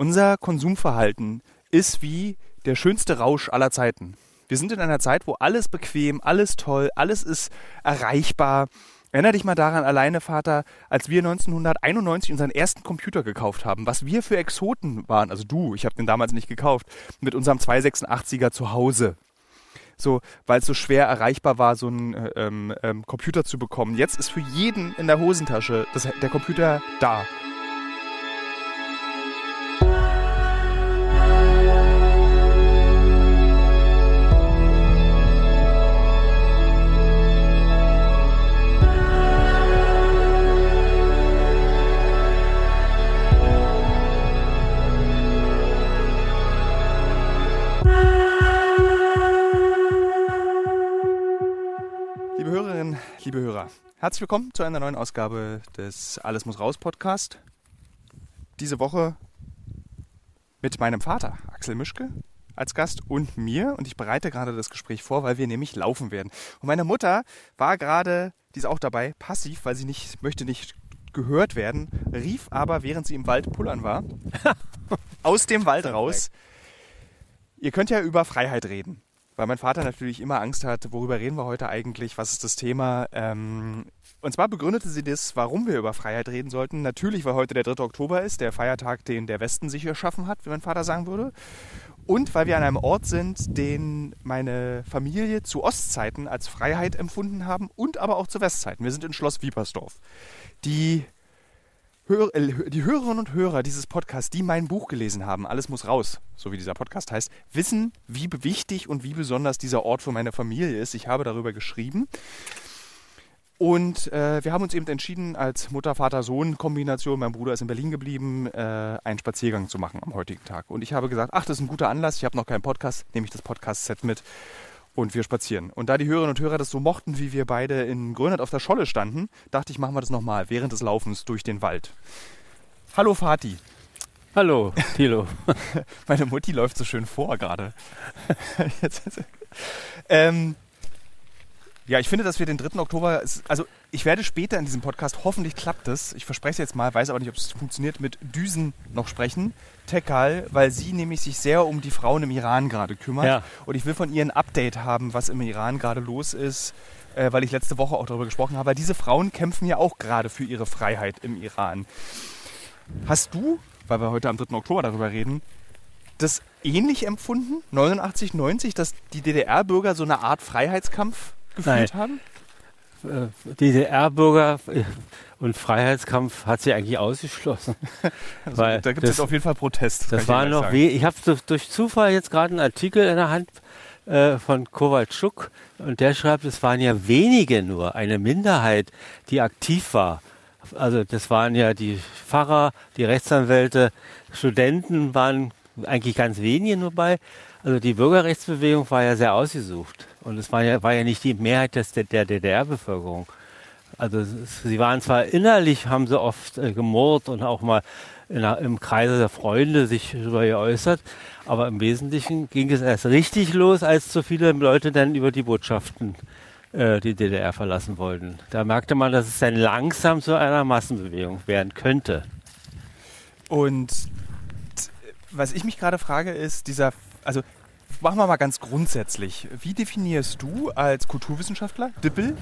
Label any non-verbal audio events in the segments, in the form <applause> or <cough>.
Unser Konsumverhalten ist wie der schönste Rausch aller Zeiten. Wir sind in einer Zeit, wo alles bequem, alles toll, alles ist erreichbar. Erinner dich mal daran, alleine Vater, als wir 1991 unseren ersten Computer gekauft haben, was wir für Exoten waren, also du, ich habe den damals nicht gekauft, mit unserem 286er zu Hause. So, weil es so schwer erreichbar war, so einen äh, ähm, ähm, Computer zu bekommen. Jetzt ist für jeden in der Hosentasche das, der Computer da. Liebe Hörer, herzlich willkommen zu einer neuen Ausgabe des Alles muss raus Podcast. Diese Woche mit meinem Vater, Axel Mischke, als Gast und mir. Und ich bereite gerade das Gespräch vor, weil wir nämlich laufen werden. Und meine Mutter war gerade, die ist auch dabei, passiv, weil sie nicht möchte nicht gehört werden, rief aber, während sie im Wald pullern war, <laughs> aus dem Wald raus. Ihr könnt ja über Freiheit reden weil mein Vater natürlich immer Angst hat, worüber reden wir heute eigentlich, was ist das Thema. Ähm, und zwar begründete sie das, warum wir über Freiheit reden sollten. Natürlich, weil heute der 3. Oktober ist, der Feiertag, den der Westen sich erschaffen hat, wie mein Vater sagen würde. Und weil wir an einem Ort sind, den meine Familie zu Ostzeiten als Freiheit empfunden haben und aber auch zu Westzeiten. Wir sind in Schloss Wiepersdorf. Die Hör, äh, die Hörerinnen und Hörer dieses Podcasts, die mein Buch gelesen haben, alles muss raus, so wie dieser Podcast heißt, wissen, wie wichtig und wie besonders dieser Ort für meine Familie ist. Ich habe darüber geschrieben. Und äh, wir haben uns eben entschieden, als Mutter-Vater-Sohn-Kombination, mein Bruder ist in Berlin geblieben, äh, einen Spaziergang zu machen am heutigen Tag. Und ich habe gesagt, ach, das ist ein guter Anlass, ich habe noch keinen Podcast, nehme ich das Podcast-Set mit und wir spazieren. Und da die Hörerinnen und Hörer das so mochten, wie wir beide in Grönland auf der Scholle standen, dachte ich, machen wir das nochmal während des Laufens durch den Wald. Hallo Fatih. Hallo, Thilo. <laughs> Meine Mutti läuft so schön vor gerade. <laughs> <laughs> ähm, ja, ich finde, dass wir den 3. Oktober, also ich werde später in diesem Podcast, hoffentlich klappt es, ich verspreche es jetzt mal, weiß aber nicht, ob es funktioniert, mit Düsen noch sprechen. Tekal, weil sie nämlich sich sehr um die Frauen im Iran gerade kümmert. Ja. Und ich will von ihr ein Update haben, was im Iran gerade los ist, äh, weil ich letzte Woche auch darüber gesprochen habe. Diese Frauen kämpfen ja auch gerade für ihre Freiheit im Iran. Hast du, weil wir heute am 3. Oktober darüber reden, das ähnlich empfunden, 89, 90, dass die DDR-Bürger so eine Art Freiheitskampf geführt Nein. haben? Äh, DDR-Bürger äh, und Freiheitskampf hat sie eigentlich ausgeschlossen. <laughs> Also, da gibt es auf jeden Fall Protest. Das war noch weh. Ich habe durch Zufall jetzt gerade einen Artikel in der Hand äh, von Kowalczuk und der schreibt, es waren ja wenige nur, eine Minderheit, die aktiv war. Also das waren ja die Pfarrer, die Rechtsanwälte, Studenten waren eigentlich ganz wenige nur bei. Also die Bürgerrechtsbewegung war ja sehr ausgesucht. Und es war ja, war ja nicht die Mehrheit des, der, DDR-Bevölkerung. Also sie waren zwar innerlich, haben sie oft äh, gemurrt und auch mal in, im Kreise der Freunde sich darüber geäußert, aber im Wesentlichen ging es erst richtig los, als zu viele Leute dann über die Botschaften äh, die DDR verlassen wollten. Da merkte man, dass es dann langsam zu einer Massenbewegung werden könnte. Und was ich mich gerade frage, ist dieser, also machen wir mal ganz grundsätzlich. Wie definierst du als Kulturwissenschaftler, Dippel,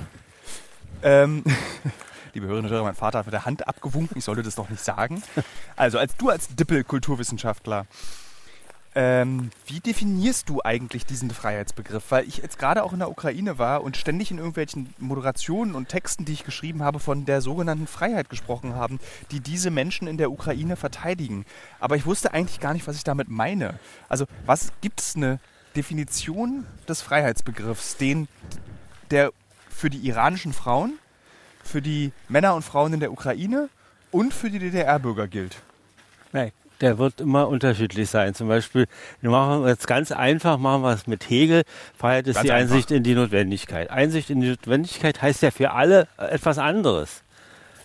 ähm, <laughs> liebe Hörerinnen und Hörer, mein Vater hat mit der Hand abgewunken, ich sollte das doch nicht sagen. Also, als du als Dippel-Kulturwissenschaftler, ähm, wie definierst du eigentlich diesen Freiheitsbegriff? Weil ich jetzt gerade auch in der Ukraine war und ständig in irgendwelchen Moderationen und Texten, die ich geschrieben habe, von der sogenannten Freiheit gesprochen haben, die diese Menschen in der Ukraine verteidigen. Aber ich wusste eigentlich gar nicht, was ich damit meine. Also, was gibt es eine Definition des Freiheitsbegriffs, den der für die iranischen Frauen, für die Männer und Frauen in der Ukraine und für die DDR-Bürger gilt? Nein, der wird immer unterschiedlich sein. Zum Beispiel, wir machen jetzt ganz einfach, machen wir es mit Hegel. Freiheit ist ganz die einfach. Einsicht in die Notwendigkeit. Einsicht in die Notwendigkeit heißt ja für alle etwas anderes.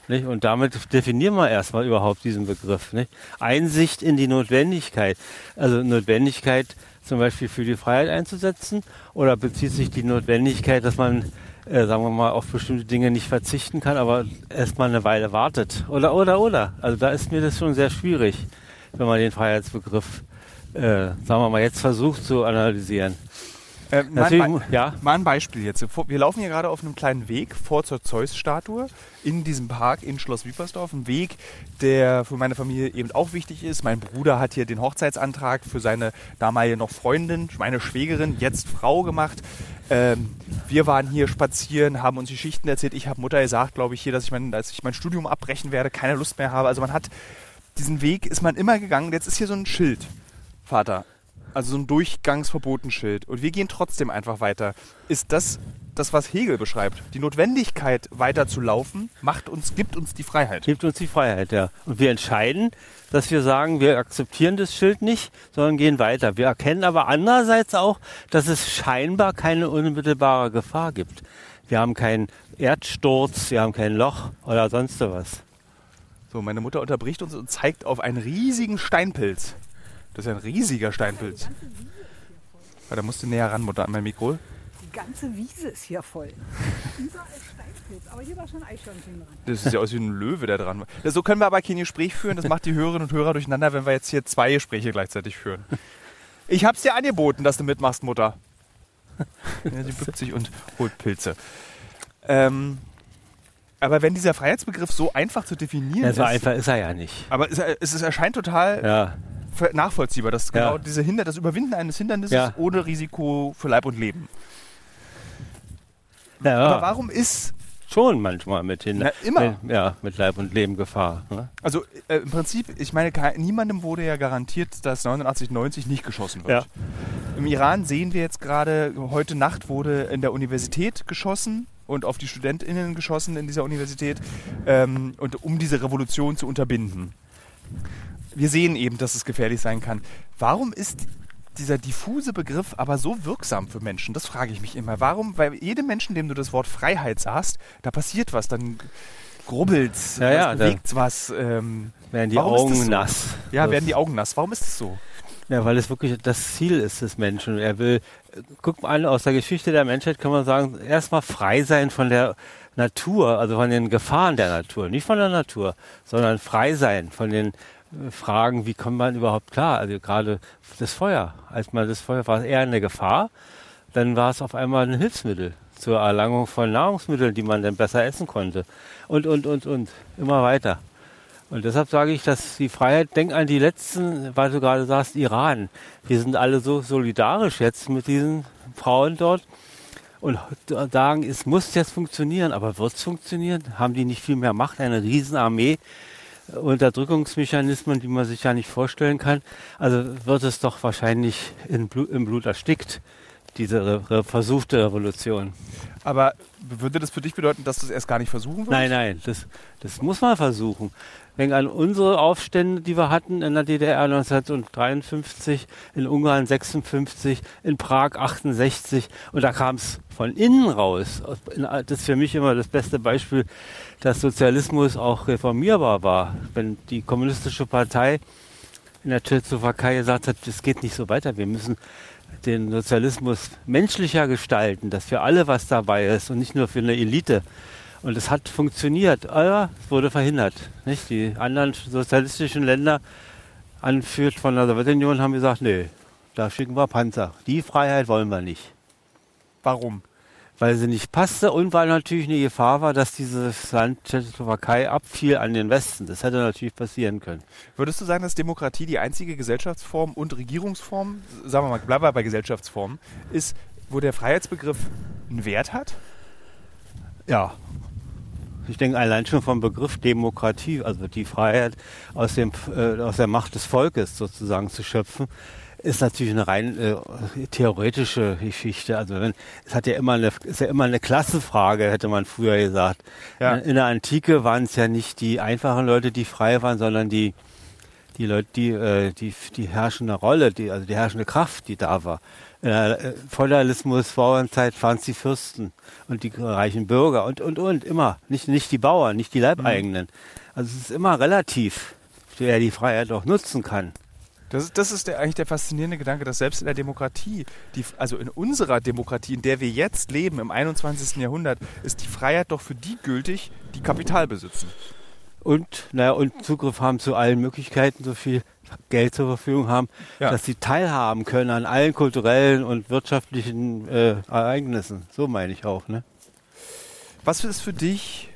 Nicht? Und damit definieren wir erstmal überhaupt diesen Begriff. Nicht? Einsicht in die Notwendigkeit. Also Notwendigkeit zum Beispiel für die Freiheit einzusetzen oder bezieht sich die Notwendigkeit, dass man äh, sagen wir mal, auf bestimmte Dinge nicht verzichten kann, aber erstmal eine Weile wartet. Oder, oder, oder. Also da ist mir das schon sehr schwierig. Wenn man den Freiheitsbegriff, äh, sagen wir mal, jetzt versucht zu analysieren. Äh, mal, ja. mal ein Beispiel jetzt. Wir laufen hier gerade auf einem kleinen Weg vor zur Zeus-Statue in diesem Park in Schloss Wiepersdorf. Ein Weg, der für meine Familie eben auch wichtig ist. Mein Bruder hat hier den Hochzeitsantrag für seine damalige noch Freundin, meine Schwägerin, jetzt Frau gemacht. Ähm, wir waren hier spazieren, haben uns Geschichten erzählt. Ich habe Mutter gesagt, glaube ich, hier, dass ich, mein, dass ich mein Studium abbrechen werde, keine Lust mehr habe. Also man hat diesen Weg, ist man immer gegangen. Jetzt ist hier so ein Schild, Vater. Also so ein Durchgangsverbotenschild. Und wir gehen trotzdem einfach weiter. Ist das das, was Hegel beschreibt? Die Notwendigkeit, weiter zu laufen, macht uns, gibt uns die Freiheit. Gibt uns die Freiheit, ja. Und wir entscheiden, dass wir sagen, wir akzeptieren das Schild nicht, sondern gehen weiter. Wir erkennen aber andererseits auch, dass es scheinbar keine unmittelbare Gefahr gibt. Wir haben keinen Erdsturz, wir haben kein Loch oder sonst was. So, meine Mutter unterbricht uns und zeigt auf einen riesigen Steinpilz. Das ist ja ein riesiger Steinpilz. Ja, da musst du näher ran, Mutter, an mein Mikro. Die ganze Wiese ist hier voll. Überall Steinpilz. Aber hier war schon Eichhörnchen dran. Das sieht ja aus wie ein Löwe, der dran war. So können wir aber kein Gespräch führen. Das macht die Hörerinnen und Hörer durcheinander, wenn wir jetzt hier zwei Gespräche gleichzeitig führen. Ich hab's dir angeboten, dass du mitmachst, Mutter. <laughs> Ja, sie bückt sich und holt Pilze. Ähm, aber wenn dieser Freiheitsbegriff so einfach zu definieren Ja, so ist, einfach ist er ja nicht. aber es, es, es erscheint total Ja, nachvollziehbar, dass Ja. genau diese Hinder, das Überwinden eines Hindernisses Ja. ohne Risiko für Leib und Leben. Aber warum ist, schon manchmal mit hin. Na, immer. Mit, ja, mit Leib und Leben Gefahr. Ne? also äh, im Prinzip, ich meine, niemandem wurde ja garantiert, dass 89, 90 nicht geschossen wird. Im Iran sehen wir jetzt gerade, heute Nacht wurde in der Universität geschossen und auf die StudentInnen geschossen in dieser Universität, ähm, und um diese Revolution zu unterbinden. Wir sehen eben, dass es gefährlich sein kann. Warum ist dieser diffuse Begriff aber so wirksam für Menschen? Das frage ich mich immer. Warum? Weil jedem Menschen, dem du das Wort Freiheit sagst, da passiert was, dann grubbelt's, Ja, ja, es bewegt was. Ähm, Werden die Augen so? nass. ja, werden die Augen nass. Warum ist das so? Ja, weil es wirklich das Ziel ist des Menschen. Er will, guck mal an, aus der Geschichte der Menschheit kann man sagen, erstmal frei sein von der Natur, also von den Gefahren der Natur. Nicht von der Natur, sondern frei sein von den äh, Fragen, wie kommt man überhaupt klar? Also gerade das Feuer. Als man das Feuer war es eher eine Gefahr, dann war es auf einmal ein Hilfsmittel zur Erlangung von Nahrungsmitteln, die man dann besser essen konnte. Und, und, und, und. Immer weiter. Und deshalb sage ich, dass die Freiheit, denk an die letzten, weil du gerade sagst, Iran. Wir sind alle so solidarisch jetzt mit diesen Frauen dort und sagen, es muss jetzt funktionieren, aber wird es funktionieren? Haben die nicht viel mehr Macht? Eine Riesenarmee, äh, Unterdrückungsmechanismen, die man sich ja nicht vorstellen kann. Also wird es doch wahrscheinlich in Blut, im Blut erstickt, diese re versuchte Revolution. Aber würde das für dich bedeuten, dass du es erst gar nicht versuchen würdest? Nein, nein, das, das muss man versuchen. Denk an unsere Aufstände, die wir hatten in der DDR 1953, in Ungarn 56, in Prag 68 und da kam es von innen raus. Das ist für mich immer das beste Beispiel, dass Sozialismus auch reformierbar war. Wenn die kommunistische Partei in der Tschechoslowakei gesagt hat, es geht nicht so weiter, wir müssen den Sozialismus menschlicher gestalten, dass für alle was dabei ist und nicht nur für eine Elite. Und es hat funktioniert, aber es wurde verhindert. Nicht? Die anderen sozialistischen Länder, anführt von der Sowjetunion, haben gesagt, nee, da schicken wir Panzer. Die Freiheit wollen wir nicht. Warum? Weil sie nicht passte und weil natürlich eine Gefahr war, dass dieses Land Tschechoslowakei abfiel an den Westen. Das hätte natürlich passieren können. Würdest du sagen, dass Demokratie die einzige Gesellschaftsform und Regierungsform, sagen wir mal, bleiben wir bei Gesellschaftsform, ist, wo der Freiheitsbegriff einen Wert hat? Ja. Ich denke allein schon vom Begriff Demokratie, also die Freiheit aus, dem, äh, aus der Macht des Volkes sozusagen zu schöpfen, ist natürlich eine rein äh, theoretische Geschichte. Also wenn, es hat ja immer eine, ist ja immer eine Klassenfrage, hätte man früher gesagt. Ja. In, in der Antike waren es ja nicht die einfachen Leute, die frei waren, sondern die die Leute, die, äh, die, die herrschende Rolle, die, also die herrschende Kraft, die da war. Äh, Feudalismus, Bauernzeit waren es die Fürsten und die reichen Bürger und, und, und, immer. Nicht, nicht die Bauern, nicht die Leibeigenen. Also es ist immer relativ, wer die Freiheit auch nutzen kann. Das ist, das ist der, eigentlich der faszinierende Gedanke, dass selbst in der Demokratie, die, also in unserer Demokratie, in der wir jetzt leben, im 21. Jahrhundert, ist die Freiheit doch für die gültig, die Kapital besitzen. Und, naja, und Zugriff haben zu allen Möglichkeiten, so viel Geld zur Verfügung haben, Ja. dass sie teilhaben können an allen kulturellen und wirtschaftlichen äh, Ereignissen. So meine ich auch. Ne? Was ist für dich,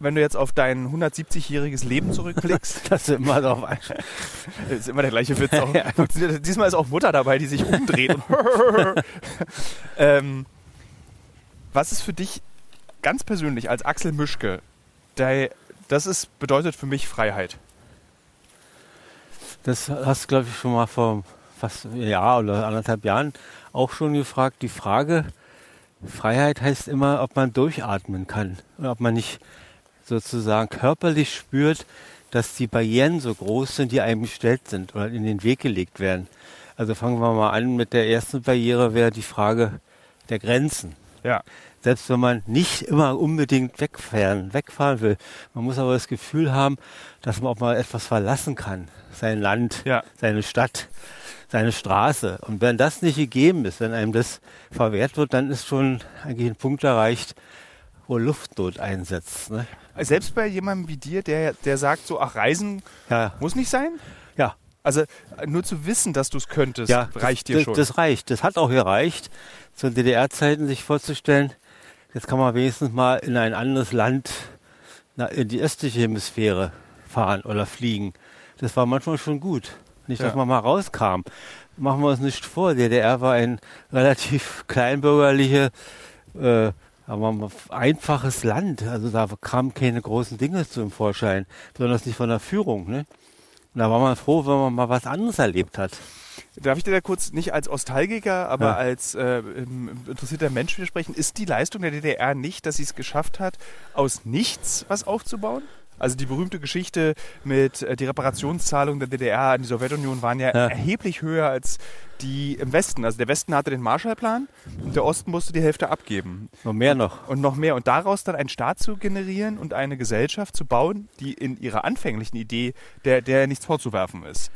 wenn du jetzt auf dein 170-jähriges Leben zurückblickst? <laughs> Das ist immer darauf ein. <laughs> Das ist immer der gleiche Witz. Auch. <laughs> Ja. Diesmal ist auch Mutter dabei, die sich umdreht. Ähm, was ist für dich ganz persönlich als Axel Mischke, der, das ist, bedeutet für mich Freiheit? Das hast du, glaube ich, schon mal vor fast einem Jahr oder anderthalb Jahren auch schon gefragt. Die Frage, Freiheit heißt immer, ob man durchatmen kann. Oder ob man nicht sozusagen körperlich spürt, dass die Barrieren so groß sind, die einem gestellt sind oder in den Weg gelegt werden. Also fangen wir mal an mit der ersten Barriere, wäre die Frage der Grenzen. Ja. Selbst wenn man nicht immer unbedingt wegfahren, wegfahren will. Man muss aber das Gefühl haben, dass man auch mal etwas verlassen kann. Sein Land, Ja. seine Stadt, seine Straße. Und wenn das nicht gegeben ist, wenn einem das verwehrt wird, dann ist schon eigentlich ein Punkt erreicht, wo Luftnot einsetzt. Ne? Selbst bei jemandem wie dir, der, der sagt so, ach, Reisen Ja, muss nicht sein? ja, Also äh, nur zu wissen, dass du es könntest, ja, reicht dir das, schon. Das reicht. Das hat auch gereicht, zu DDR-Zeiten sich vorzustellen, jetzt kann man wenigstens mal in ein anderes Land, in die östliche Hemisphäre fahren oder fliegen. Das war manchmal schon gut. Nicht, dass Ja. man mal rauskam. Machen wir uns nicht vor. DDR war ein <laughs> relativ kleinbürgerliche, äh, aber einfaches Land. Also da kamen keine großen Dinge zum Vorschein, besonders nicht von der Führung. Ne? Und da war man froh, wenn man mal was anderes erlebt hat. Darf ich dir da kurz nicht als Nostalgiker, aber Ja. als äh, ähm, interessierter Mensch widersprechen? Ist die Leistung der DDR nicht, dass sie es geschafft hat, aus nichts was aufzubauen? Also die berühmte Geschichte mit äh, die Reparationszahlungen der DDR an die Sowjetunion waren ja, Ja. erheblich höher als die im Westen. Also der Westen hatte den Marshallplan und der Osten musste die Hälfte abgeben. Noch mehr noch. Und noch mehr. Und daraus dann einen Staat zu generieren und eine Gesellschaft zu bauen, die in ihrer anfänglichen Idee, der, der nichts vorzuwerfen ist.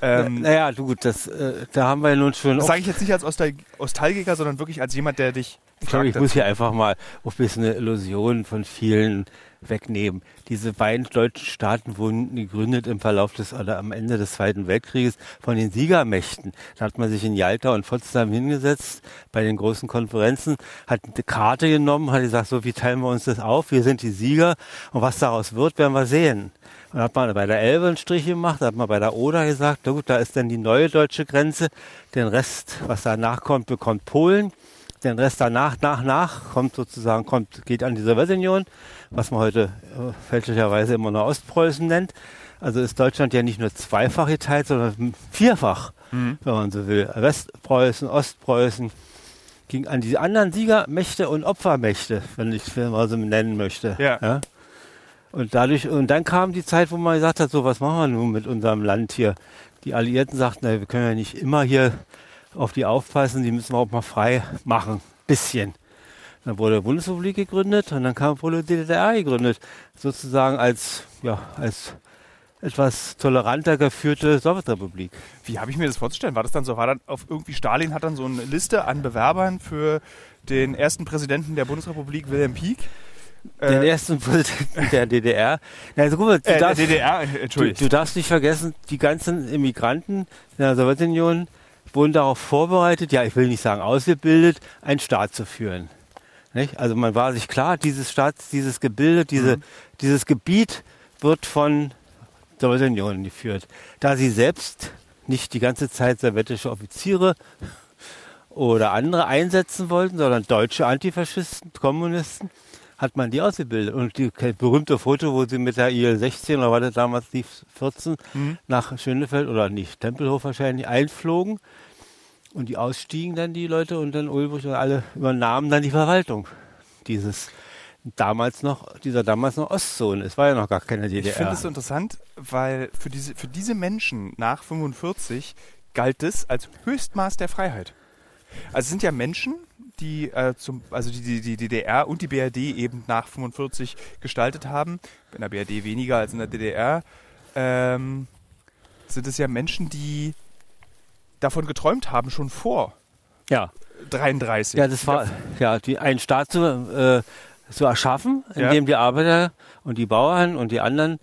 Ähm, naja, du gut, das, äh, da haben wir nun schon. das sage ich jetzt nicht als Ostal- Nostalgiker, sondern wirklich als jemand, der dich. Ich glaube, ich muss hier einfach mal auch ein bisschen eine Illusion von vielen wegnehmen. Diese beiden deutschen Staaten wurden gegründet im Verlauf des oder am Ende des Zweiten Weltkrieges von den Siegermächten. Da hat man sich in Jalta und Potsdam hingesetzt bei den großen Konferenzen, hat eine Karte genommen, hat gesagt, so wie teilen wir uns das auf? Wir sind die Sieger und was daraus wird, werden wir sehen. Und dann hat man bei der Elbe einen Strich gemacht, hat man bei der Oder gesagt, na gut, da ist dann die neue deutsche Grenze. Den Rest, was danach kommt, bekommt Polen. Den Rest danach, nach, nach, kommt sozusagen, kommt, geht an die Sowjetunion, was man heute äh, fälschlicherweise immer noch Ostpreußen nennt. Also ist Deutschland ja nicht nur zweifach geteilt, sondern vierfach, wenn man so will. Westpreußen, Ostpreußen, ging an die anderen Siegermächte und Opfermächte, wenn ich wenn man so nennen möchte. Ja. Und dadurch, und dann kam die Zeit, wo man gesagt hat, so, was machen wir nun mit unserem Land hier? Die Alliierten sagten, na, wir können ja nicht immer hier auf die aufpassen, die müssen wir auch mal frei machen. Bisschen. Dann wurde die Bundesrepublik gegründet und dann kam wohl die DDR gegründet. Sozusagen als, ja, als etwas toleranter geführte Sowjetrepublik. Wie habe ich mir das vorzustellen? War das dann so? War dann auf irgendwie Stalin hat dann so eine Liste an Bewerbern für den ersten Präsidenten der Bundesrepublik, Wilhelm Pieck? Den Äh, ersten Präsidenten <laughs> der DDR. Also, guck mal, du äh, der darfst- DDR, äh, Du, du darfst nicht vergessen, die ganzen Immigranten in der Sowjetunion wurden darauf vorbereitet, ja, ich will nicht sagen ausgebildet, einen Staat zu führen. Nicht? Also man war sich klar, dieses Staat, dieses Gebilde, diese, dieses Gebiet wird von Sowjetunion geführt. Da sie selbst nicht die ganze Zeit sowjetische Offiziere oder andere einsetzen wollten, sondern deutsche Antifaschisten, Kommunisten, hat man die ausgebildet. Und die berühmte Foto, wo sie mit der IL-16 oder war das damals die 14 Mhm. nach Schönefeld oder nicht, Tempelhof wahrscheinlich einflogen und die ausstiegen dann die Leute und dann Ulbricht und alle übernahmen dann die Verwaltung dieses damals noch, dieser damals noch Ostzone. Es war ja noch gar keine DDR. Ich finde es interessant, weil für diese, für diese Menschen nach 45 galt das als Höchstmaß der Freiheit. Also es sind ja Menschen, die äh, zum, also die, die, DDR und die BRD eben nach 45 gestaltet haben. In der BRD weniger als in der DDR. Ähm, sind es ja Menschen, die davon geträumt haben, schon vor ja. 33. Ja, das war ja die einen Staat zu, äh, zu erschaffen, Ja. indem die Arbeiter und die Bauern und die anderen,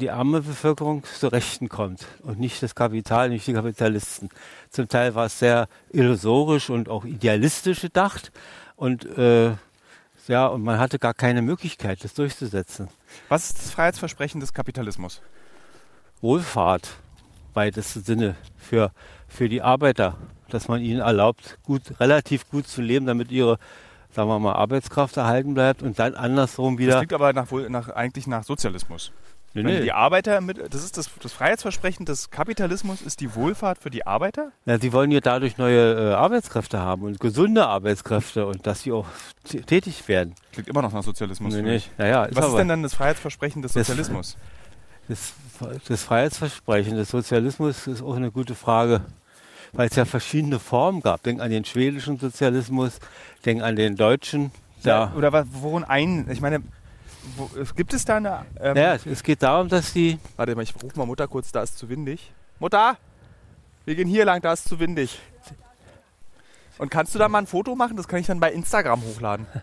die arme Bevölkerung zu Rechten kommt und nicht das Kapital, nicht die Kapitalisten. Zum Teil war es sehr illusorisch und auch idealistisch gedacht und äh, ja, und man hatte gar keine Möglichkeit, das durchzusetzen. Was ist das Freiheitsversprechen des Kapitalismus? Wohlfahrt, weitesten Sinne, für, für die Arbeiter, dass man ihnen erlaubt, gut, relativ gut zu leben, damit ihre, sagen wir mal, Arbeitskraft erhalten bleibt und dann andersrum Das wieder. klingt aber nach, nach, eigentlich nach Sozialismus. Nee, nee. die Arbeiter mit, das ist das, das Freiheitsversprechen des Kapitalismus ist die Wohlfahrt für die Arbeiter? Ja, sie wollen ja dadurch neue äh, Arbeitskräfte haben und gesunde Arbeitskräfte und dass sie auch tätig werden. Klingt immer noch nach Sozialismus. Nee, mich. Naja, ist Was ist denn dann das Freiheitsversprechen des Das- Sozialismus? das, das Freiheitsversprechen des Sozialismus ist auch eine gute Frage, weil es ja verschiedene Formen gab. Denk an den schwedischen Sozialismus, denk an den deutschen. Ja. Oder worin ein? Ich meine, wo, gibt es da eine. Ähm, Naja, es geht darum, dass die Warte mal, ich rufe mal Mutter kurz, da ist zu windig. Mutter! Wir gehen hier lang, da ist zu windig. Und kannst du da mal ein Foto machen? Das kann ich dann bei Instagram hochladen. <laughs>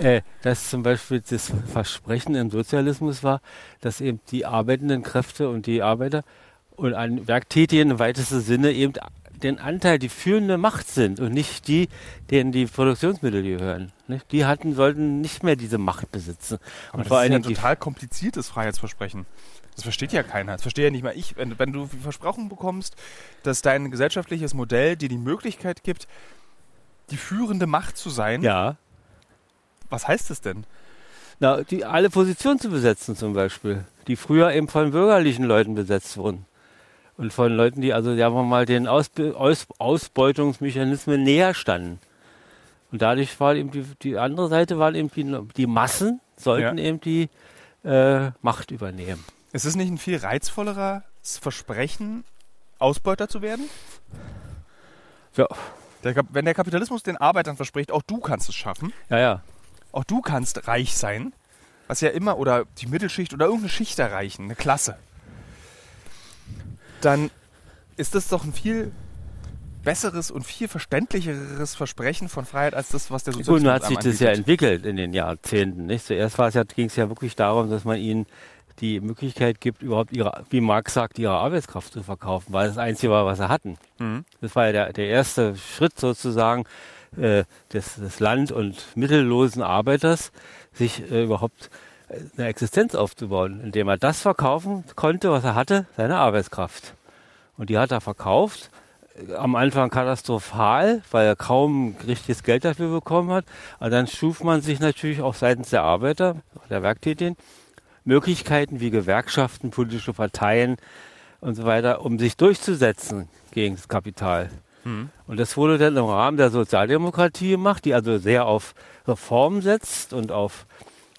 Äh, dass zum Beispiel das Versprechen im Sozialismus war, dass eben die arbeitenden Kräfte und die Arbeiter und an Werktätigen im weitesten Sinne eben den Anteil, die führende Macht sind und nicht die, denen die Produktionsmittel gehören. Nicht? Die hatten, sollten nicht mehr diese Macht besitzen. Aber und das vor ist allen ja ein total kompliziertes Freiheitsversprechen. Das versteht ja keiner. Das verstehe ja nicht mal ich. Wenn, wenn du versprochen bekommst, dass dein gesellschaftliches Modell dir die Möglichkeit gibt, die führende Macht zu sein, ja, was heißt das denn? na, die alle Positionen zu besetzen zum Beispiel, die früher eben von bürgerlichen Leuten besetzt wurden. Und von Leuten, die also, sagen wir mal, den Ausbe Aus Ausbeutungsmechanismen näher standen. Und dadurch war eben die, die andere Seite, waren eben die, die Massen, sollten Ja. eben die äh, Macht übernehmen. Ist es nicht ein viel reizvolleres Versprechen, Ausbeuter zu werden? Ja, Der, wenn der Kapitalismus den Arbeitern verspricht, auch du kannst es schaffen, ja, ja. auch du kannst reich sein, was ja immer, oder die Mittelschicht oder irgendeine Schicht erreichen, eine Klasse, dann ist das doch ein viel besseres und viel verständlicheres Versprechen von Freiheit als das, was der Sozialismus nun hat sich das ja entwickelt in den Jahrzehnten. Nicht? Zuerst war es ja, ging es ja wirklich darum, dass man ihnen die Möglichkeit gibt, überhaupt ihre, wie Marx sagt, ihre Arbeitskraft zu verkaufen, weil das Einzige war, was sie hatten. Mhm. Das war ja der, der erste Schritt sozusagen äh, des, des land- und mittellosen Arbeiters, sich äh, überhaupt eine Existenz aufzubauen, indem er das verkaufen konnte, was er hatte, seine Arbeitskraft. Und die hat er verkauft. äh, Am Anfang katastrophal, weil er kaum richtiges Geld dafür bekommen hat. Aber dann schuf man sich natürlich auch seitens der Arbeiter, der Werktätigen, Möglichkeiten wie Gewerkschaften, politische Parteien und so weiter, um sich durchzusetzen gegen das Kapital. Und das wurde dann im Rahmen der Sozialdemokratie gemacht, die also sehr auf Reform setzt und auf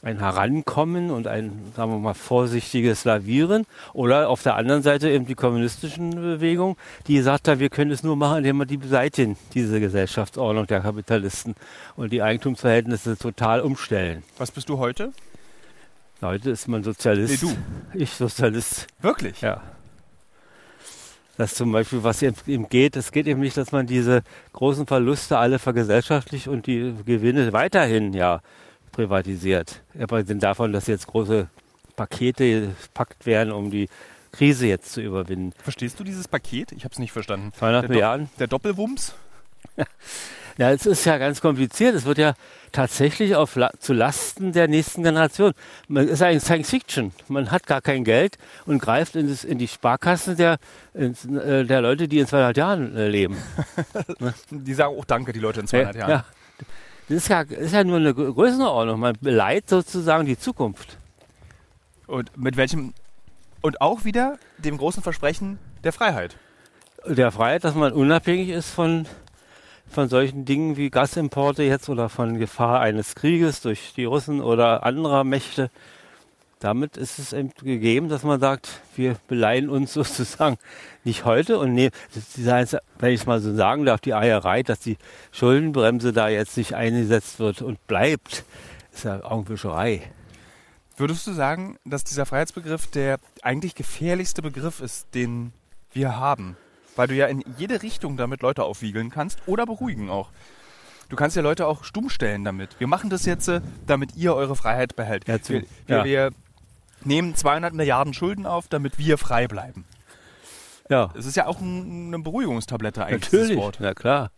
ein Herankommen und ein, sagen wir mal, vorsichtiges Lavieren. Oder auf der anderen Seite eben die kommunistischen Bewegung, die gesagt hat, wir können es nur machen, indem wir die beseitigen, diese Gesellschaftsordnung der Kapitalisten und die Eigentumsverhältnisse total umstellen. Was bist du heute? Heute ist man Sozialist. Nee, du. Ich Sozialist. Wirklich? Ja. Das zum Beispiel, was eben geht, es geht eben nicht, dass man diese großen Verluste alle vergesellschaftlicht und die Gewinne weiterhin ja privatisiert. Abgesehen davon, dass jetzt große Pakete gepackt werden, um die Krise jetzt zu überwinden. Verstehst du dieses Paket? Ich habe es nicht verstanden. 200 Der Do- Milliarden? Der Doppelwumms? <laughs> Ja, es ist ja ganz kompliziert. Es wird ja tatsächlich auf La zu Lasten der nächsten Generation. Man ist eigentlich Science Fiction. Man hat gar kein Geld und greift in, das, in die Sparkassen der, ins, äh, der Leute, die in 200 Jahren äh, leben. <laughs> Die sagen auch Danke, die Leute in 200 Jahren. Ja. Das ist ja, ist ja nur eine Grö- Größenordnung. Man beleidigt sozusagen die Zukunft. Und mit welchem. Und auch wieder dem großen Versprechen der Freiheit. Der Freiheit, dass man unabhängig ist von, von solchen Dingen wie Gasimporte jetzt oder von Gefahr eines Krieges durch die Russen oder anderer Mächte. Damit ist es eben gegeben, dass man sagt, wir beleihen uns <laughs> sozusagen nicht heute und nehmen, das ist heißt, wenn ich es mal so sagen darf, die Eierei, dass die Schuldenbremse da jetzt nicht eingesetzt wird und bleibt, ist ja Augenwischerei. Würdest du sagen, dass dieser Freiheitsbegriff der eigentlich gefährlichste Begriff ist, den wir haben? Weil du ja in jede Richtung damit Leute aufwiegeln kannst oder beruhigen auch. Du kannst ja Leute auch stumm stellen damit. Wir machen das jetzt, äh, damit ihr eure Freiheit behält. Ja, zu- wir, wir, ja. wir nehmen 200 Milliarden Schulden auf, damit wir frei bleiben. Ja, Es ist ja auch ein, eine Beruhigungstablette eigentlich, natürlich. Wort. Na klar.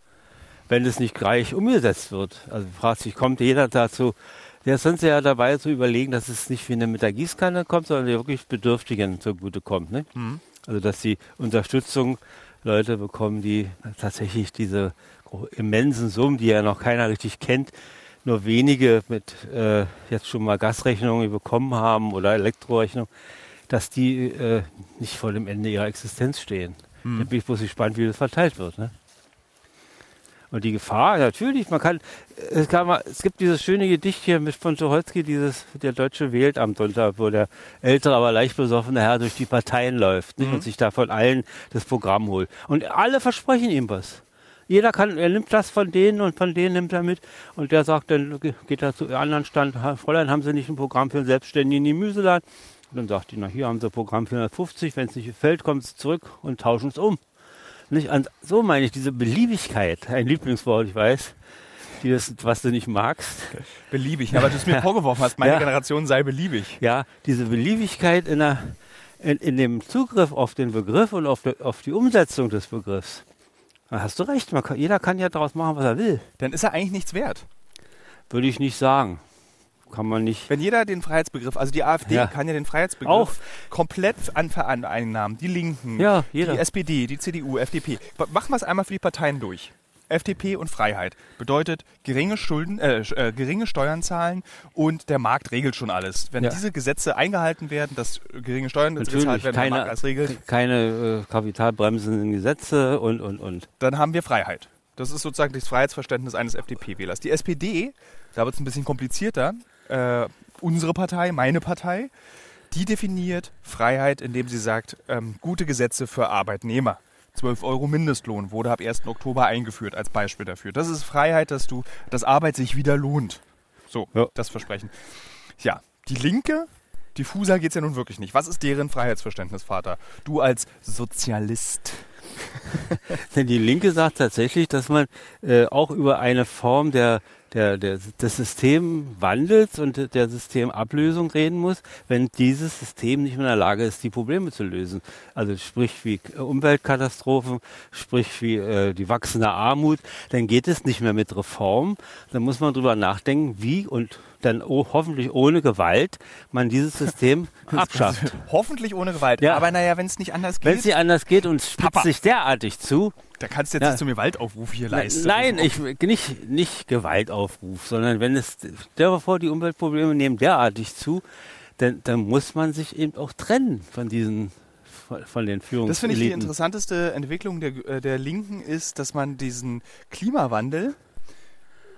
Wenn es nicht gleich umgesetzt wird. Also fragt sich, kommt jeder dazu, der ist sonst ja dabei zu überlegen, dass es nicht wie eine mit der Gießkanne kommt, sondern der wirklich Bedürftigen zugute kommt. Ne? Mhm. Also dass die Unterstützung Leute bekommen, die tatsächlich diese immensen Summen, die ja noch keiner richtig kennt, nur wenige mit äh, jetzt schon mal Gasrechnungen bekommen haben oder Elektrorechnung, dass die äh, nicht vor dem Ende ihrer Existenz stehen. Mhm. Da bin ich bloß gespannt, wie das verteilt wird. Ne? Und die Gefahr, natürlich, man kann, es, kann mal, es gibt dieses schöne Gedicht hier mit von Tucholsky, dieses Der Deutsche wählt am Sonntag, wo der ältere, aber leicht besoffene Herr durch die Parteien läuft nicht? und sich da von allen das Programm holt. Und alle versprechen ihm was. Jeder kann, er nimmt das von denen und von denen nimmt er mit. Und der sagt dann, ge- geht er zu anderen Stand, "Ha, Fräulein, haben Sie nicht ein Programm für einen Selbstständigen in Gemüseladen? Und dann sagt die, na hier haben Sie ein Programm für 150, wenn es nicht gefällt, kommen Sie zurück und tauschen es um. Nicht? Und so meine ich diese Beliebigkeit, ein Lieblingswort, ich weiß, das, was du nicht magst. Beliebig. Aber du es mir vorgeworfen hast, meine Ja. Generation sei beliebig. Ja, diese Beliebigkeit in, der, in, in dem Zugriff auf den Begriff und auf die, auf die Umsetzung des Begriffs. Da hast du recht, kann, jeder kann ja daraus machen, was er will. Dann ist er eigentlich nichts wert. Würde ich nicht sagen. Kann man nicht. Wenn jeder den Freiheitsbegriff, also die AfD Ja. kann ja den Freiheitsbegriff Auch. komplett an vereinnahmen. Die Linken, Ja, die SPD, die CDU, FDP. Machen wir es einmal für die Parteien durch. FDP und Freiheit bedeutet geringe Schulden, äh, äh, geringe Steuern zahlen und der Markt regelt schon alles. Wenn Ja. diese Gesetze eingehalten werden, dass geringe Steuern gezahlt Natürlich, werden, der Markt keine, alles regelt, keine äh, kapitalbremsenden Gesetze und, und, und. dann haben wir Freiheit. Das ist sozusagen das Freiheitsverständnis eines FDP-Wählers. Die SPD, da wird es ein bisschen komplizierter, äh, unsere Partei, meine Partei, die definiert Freiheit, indem sie sagt, ähm, gute Gesetze für Arbeitnehmer. 12 Euro Mindestlohn wurde ab 1. Oktober eingeführt als Beispiel dafür. Das ist Freiheit, dass du, dass Arbeit sich wieder lohnt. So, Ja. das Versprechen. Ja, die Linke, diffuser geht es ja nun wirklich nicht. Was ist deren Freiheitsverständnis, Vater? Du als Sozialist. <laughs> Denn die Linke sagt tatsächlich, dass man äh, auch über eine Form der, der, der, des Systemwandels und der Systemablösung reden muss, wenn dieses System nicht mehr in der Lage ist, die Probleme zu lösen. Also sprich wie Umweltkatastrophen, sprich wie äh, die wachsende Armut, dann geht es nicht mehr mit Reform. Dann muss man drüber nachdenken, wie und dann oh, hoffentlich ohne Gewalt man dieses System <laughs> abschafft. <laughs> Hoffentlich ohne Gewalt. Ja. Aber naja, wenn es nicht anders Wenn es geht, nicht anders geht und es spitzt Papa. sich derartig zu, da kannst du jetzt Ja. nicht zum Gewaltaufruf hier leisten. Nein, ich nicht, nicht Gewaltaufruf, sondern wenn es, stell dir vor, die Umweltprobleme nehmen derartig zu, dann, dann muss man sich eben auch trennen von diesen, von, den Das finde ich die Führungseliten. interessanteste Entwicklung der, äh, der Linken ist, dass man diesen Klimawandel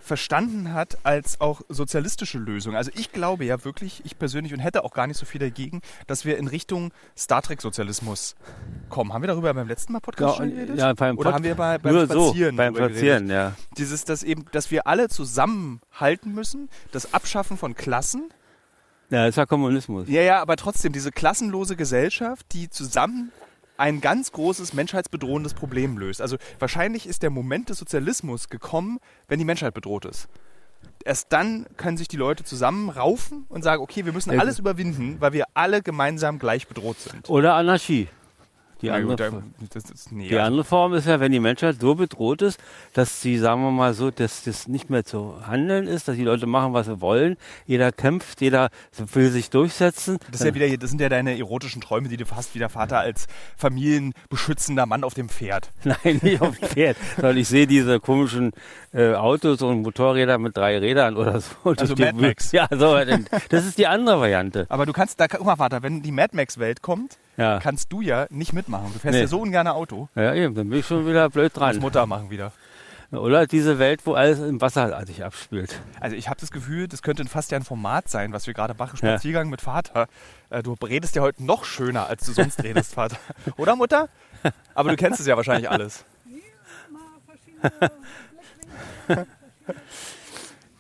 verstanden hat als auch sozialistische Lösung. Also ich glaube ja wirklich, ich persönlich und hätte auch gar nicht so viel dagegen, dass wir in Richtung Star Trek Sozialismus kommen. Haben wir darüber beim letzten Mal Podcast schon geredet? ja, beim Oder Pod- haben wir bei, beim Nur so, Spazieren beim drüber Spazieren, ja. Dieses, dass eben, dass wir alle zusammenhalten müssen, das Abschaffen von Klassen, Ja, das ist ja Kommunismus. Ja, ja, aber trotzdem, diese klassenlose Gesellschaft, die zusammen ein ganz großes menschheitsbedrohendes Problem löst. Also wahrscheinlich ist der Moment des Sozialismus gekommen, wenn die Menschheit bedroht ist. Erst dann können sich die Leute zusammenraufen und sagen, okay, wir müssen Ja, alles überwinden, weil wir alle gemeinsam gleich bedroht sind. Oder Anarchie. Die, Na gut, andere, da- das ist, nee, die andere Form ist ja, wenn die Menschheit so bedroht ist, dass sie, sagen wir mal so, dass das nicht mehr zu handeln ist, dass die Leute machen, was sie wollen. Jeder kämpft, jeder will sich durchsetzen. Das, ist ja wieder, das sind ja deine erotischen Träume, die du hast wie der Vater als familienbeschützender Mann auf dem Pferd. <laughs> Nein, nicht auf dem Pferd, sondern ich sehe diese komischen äh, Autos und Motorräder mit drei Rädern oder so. <laughs> Also Mad Max. Ja, so, das ist die andere Variante. Aber du kannst, da, guck mal, Vater, wenn die Mad Max-Welt kommt, Ja. kannst du ja nicht mitmachen. Du fährst Nee. ja so ungern Auto. Ja, eben, dann bin ich schon wieder blöd Das dran. Mutter machen wieder. Oder diese Welt, wo alles im Wasser sich abspielt. Also ich habe das Gefühl, das könnte fast ja ein Format sein, was wir gerade machen, Spaziergang mit Vater. Äh, Du redest ja heute noch schöner, als du sonst redest, Vater. <laughs> Oder Mutter? Aber du kennst es ja wahrscheinlich alles. <laughs> <laughs>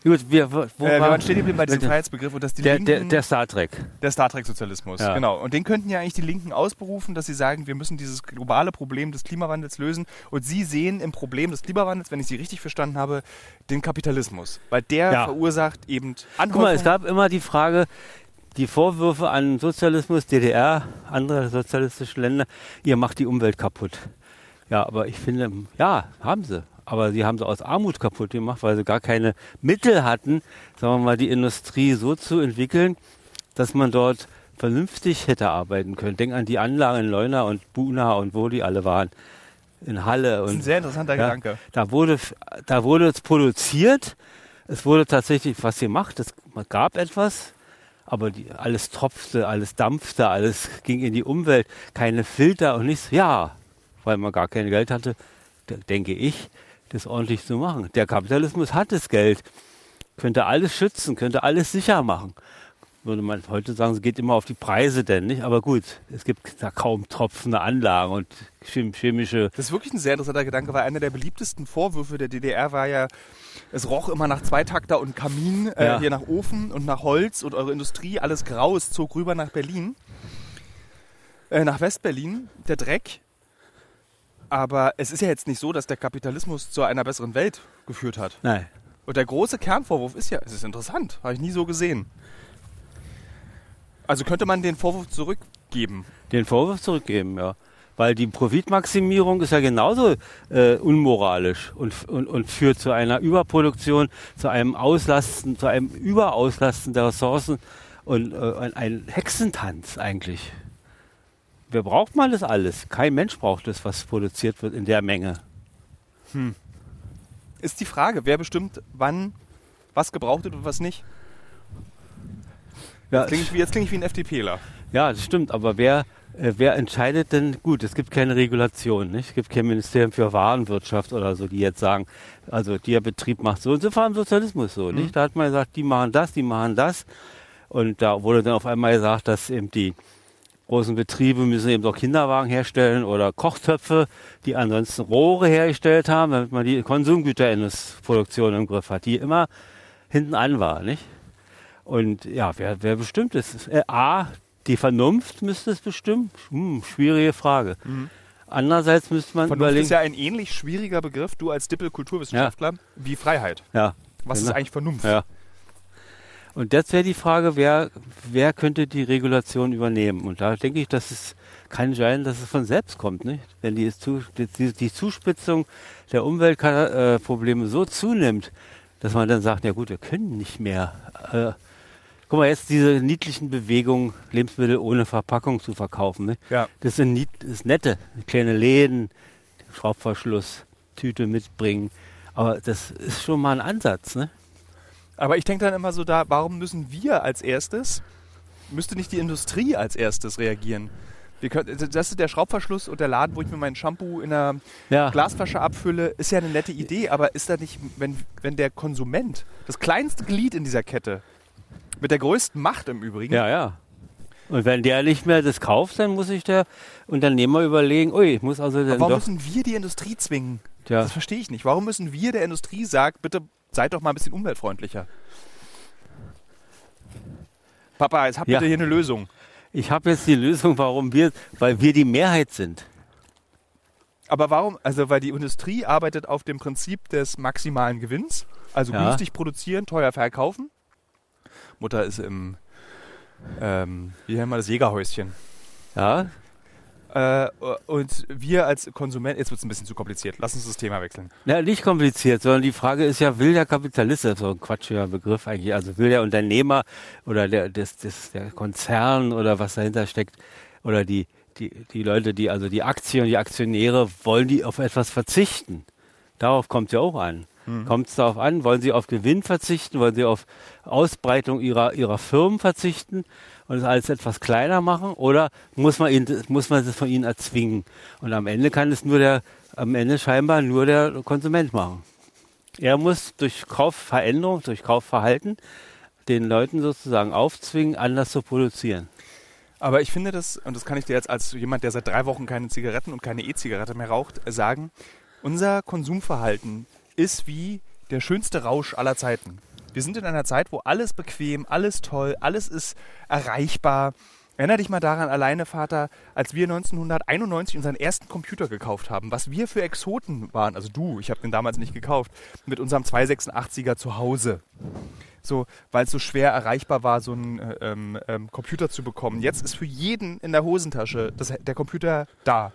Gut, wir, wo Äh, wir war- waren stehen geblieben bei diesem Freiheitsbegriff und dass die der, Linken, der, der Star Trek. der Star Trek-Sozialismus, Ja. genau. Und den könnten ja eigentlich die Linken ausberufen, dass sie sagen, wir müssen dieses globale Problem des Klimawandels lösen. Und sie sehen im Problem des Klimawandels, wenn ich sie richtig verstanden habe, den Kapitalismus. Weil der Ja. verursacht eben Guck mal, es Anhäufung. gab immer die Frage, die Vorwürfe an Sozialismus, DDR, andere sozialistische Länder, ihr macht die Umwelt kaputt. Ja, aber ich finde, ja, haben sie. Aber sie haben sie aus Armut kaputt gemacht, weil sie gar keine Mittel hatten, sagen wir mal, die Industrie so zu entwickeln, dass man dort vernünftig hätte arbeiten können. Denk an die Anlagen in Leuna und Buna und wo die alle waren. In Halle das ist ein sehr interessanter ja, Gedanke. Da wurde, da wurde es produziert, es wurde tatsächlich was gemacht, es gab etwas, aber die, alles tropfte, alles dampfte, alles ging in die Umwelt, keine Filter und nichts. Ja, weil man gar kein Geld hatte, denke ich, das ordentlich zu machen. Der Kapitalismus hat das Geld, könnte alles schützen, könnte alles sicher machen. Würde man heute sagen, es geht immer auf die Preise denn, nicht? Aber gut, es gibt da kaum tropfende Anlagen und chem- chemische Das ist wirklich ein sehr interessanter Gedanke, weil einer der beliebtesten Vorwürfe der DDR war ja, es roch immer nach Zweitakter und Kamin, äh, Ja. hier nach Ofen und nach Holz und eure Industrie, alles grau, es zog rüber nach Berlin, äh, nach Westberlin, der Dreck. Aber es ist ja jetzt nicht so, dass der Kapitalismus zu einer besseren Welt geführt hat. Nein. Und der große Kernvorwurf ist ja, es ist interessant, habe ich nie so gesehen. Also könnte man den Vorwurf zurückgeben. den Vorwurf zurückgeben, ja. Weil die Profitmaximierung ist ja genauso äh, unmoralisch und, und, und führt zu einer Überproduktion, zu einem Auslasten, zu einem Überauslasten der Ressourcen und äh, ein, ein Hexentanz eigentlich. Wer braucht man das alles? Kein Mensch braucht das, was produziert wird in der Menge. Ist die Frage, wer bestimmt, wann was gebraucht wird und was nicht. Ja, Klinge ich wie, jetzt klinge ich wie ein FDPler. Ja, das stimmt, aber wer, äh, wer entscheidet denn? Gut, es gibt keine Regulation, nicht? Es gibt kein Ministerium für Warenwirtschaft oder so, die jetzt sagen, also der Betrieb macht so und so im Sozialismus so, Mhm. nicht? Da hat man gesagt, die machen das, die machen das. Und da wurde dann auf einmal gesagt, dass eben die großen Betriebe müssen eben auch Kinderwagen herstellen oder Kochtöpfe, die ansonsten Rohre hergestellt haben, damit man die Konsumgüterproduktion im Griff hat, die immer hinten an war, nicht? Und ja, wer, wer bestimmt es? Äh, A, die Vernunft müsste es bestimmen. Hm, schwierige Frage. Andererseits müsste man Vernunft überlegen. ist ja ein ähnlich schwieriger Begriff, du als Dippel-Kulturwissenschaftler, wie Freiheit. ja, Was Genau. ist eigentlich Vernunft? ja. Und jetzt wäre die Frage, wer, wer könnte die Regulation übernehmen? Und da denke ich, dass es kann sein, dass es von selbst kommt, nicht? Wenn die, Zu- die, die Zuspitzung der Umweltprobleme so zunimmt, dass man dann sagt, ja gut, wir können nicht mehr. Äh, guck mal, jetzt diese niedlichen Bewegungen, Lebensmittel ohne Verpackung zu verkaufen. Ne? Ja. Das sind nied, das ist nette, kleine Läden, Schraubverschluss, Tüte mitbringen. Aber das ist schon mal ein Ansatz, ne? Aber ich denke dann immer so da, warum müssen wir als erstes, müsste nicht die Industrie als erstes reagieren? Wir können, das ist der Schraubverschluss und der Laden, wo ich mir mein Shampoo in einer Ja. Glasflasche abfülle, ist ja eine nette Idee, aber ist da nicht, wenn, wenn der Konsument, das kleinste Glied in dieser Kette, mit der größten Macht im Übrigen, Ja, ja. Und wenn der nicht mehr das kauft, dann muss sich der Unternehmer überlegen, ui, ich muss also dann warum müssen wir die Industrie zwingen? Ja, Das verstehe ich nicht. Warum müssen wir der Industrie sagen, bitte seid doch mal ein bisschen umweltfreundlicher? Papa, jetzt habt ihr Ja. hier eine Lösung. ich habe jetzt die Lösung, warum wir, weil wir die Mehrheit sind. Aber warum? Also, weil die Industrie arbeitet auf dem Prinzip des maximalen Gewinns. Also Ja. günstig produzieren, teuer verkaufen. Mutter ist im, ähm, wie nennen wir das, Jägerhäuschen. Ja, Äh, und wir als Konsument, jetzt wird es ein bisschen zu kompliziert. Lass uns das Thema wechseln. ja, nicht kompliziert, sondern die Frage ist ja, will der Kapitalist, das ist so ein quatschiger Begriff eigentlich, also will der Unternehmer oder der, das, das, der Konzern oder was dahinter steckt oder die, die, die Leute, die, also die Aktien und die Aktionäre, wollen die auf etwas verzichten? Darauf kommt es ja auch an. Kommt es darauf an, wollen sie auf Gewinn verzichten, wollen sie auf Ausbreitung ihrer, ihrer Firmen verzichten und es alles etwas kleiner machen oder muss man, ihnen, muss man es von ihnen erzwingen? Und am Ende kann es nur der, am Ende scheinbar nur der Konsument machen. Er muss durch Kaufveränderung, durch Kaufverhalten den Leuten sozusagen aufzwingen, anders zu produzieren. Aber ich finde das, und das kann ich dir jetzt als jemand, der seit drei Wochen keine Zigaretten und keine E-Zigarette mehr raucht, sagen, unser Konsumverhalten ist wie der schönste Rausch aller Zeiten. Wir sind in einer Zeit, wo alles bequem, alles toll, alles ist erreichbar. Erinner dich mal daran, alleine Vater, als wir 1991 unseren ersten Computer gekauft haben, was wir für Exoten waren, also du, ich habe den damals nicht gekauft, mit unserem 286er zu Hause. So, weil es so schwer erreichbar war, so einen äh, ähm, ähm, Computer zu bekommen. Jetzt ist für jeden in der Hosentasche das, der Computer da.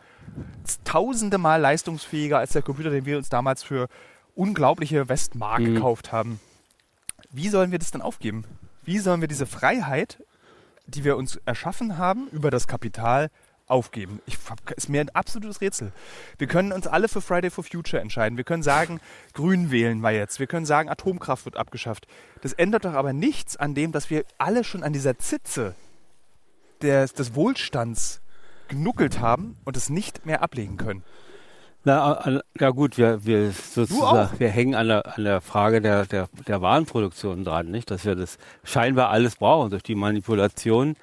Tausende Mal leistungsfähiger als der Computer, den wir uns damals für unglaubliche Westmark Mhm. gekauft haben. Wie sollen wir das denn aufgeben? Wie sollen wir diese Freiheit, die wir uns erschaffen haben, über das Kapital aufgeben? Ich, ist mir ein absolutes Rätsel. Wir können uns alle für Friday for Future entscheiden. Wir können sagen, Grün wählen wir jetzt. Wir können sagen, Atomkraft wird abgeschafft. Das ändert doch aber nichts an dem, dass wir alle schon an dieser Zitze des, des Wohlstands genuckelt haben und es nicht mehr ablegen können. Na, ja gut, wir, wir sozusagen, wir hängen an der, an der Frage der, der, der Warenproduktion dran, nicht? Dass wir das scheinbar alles brauchen. Durch die Manipulation,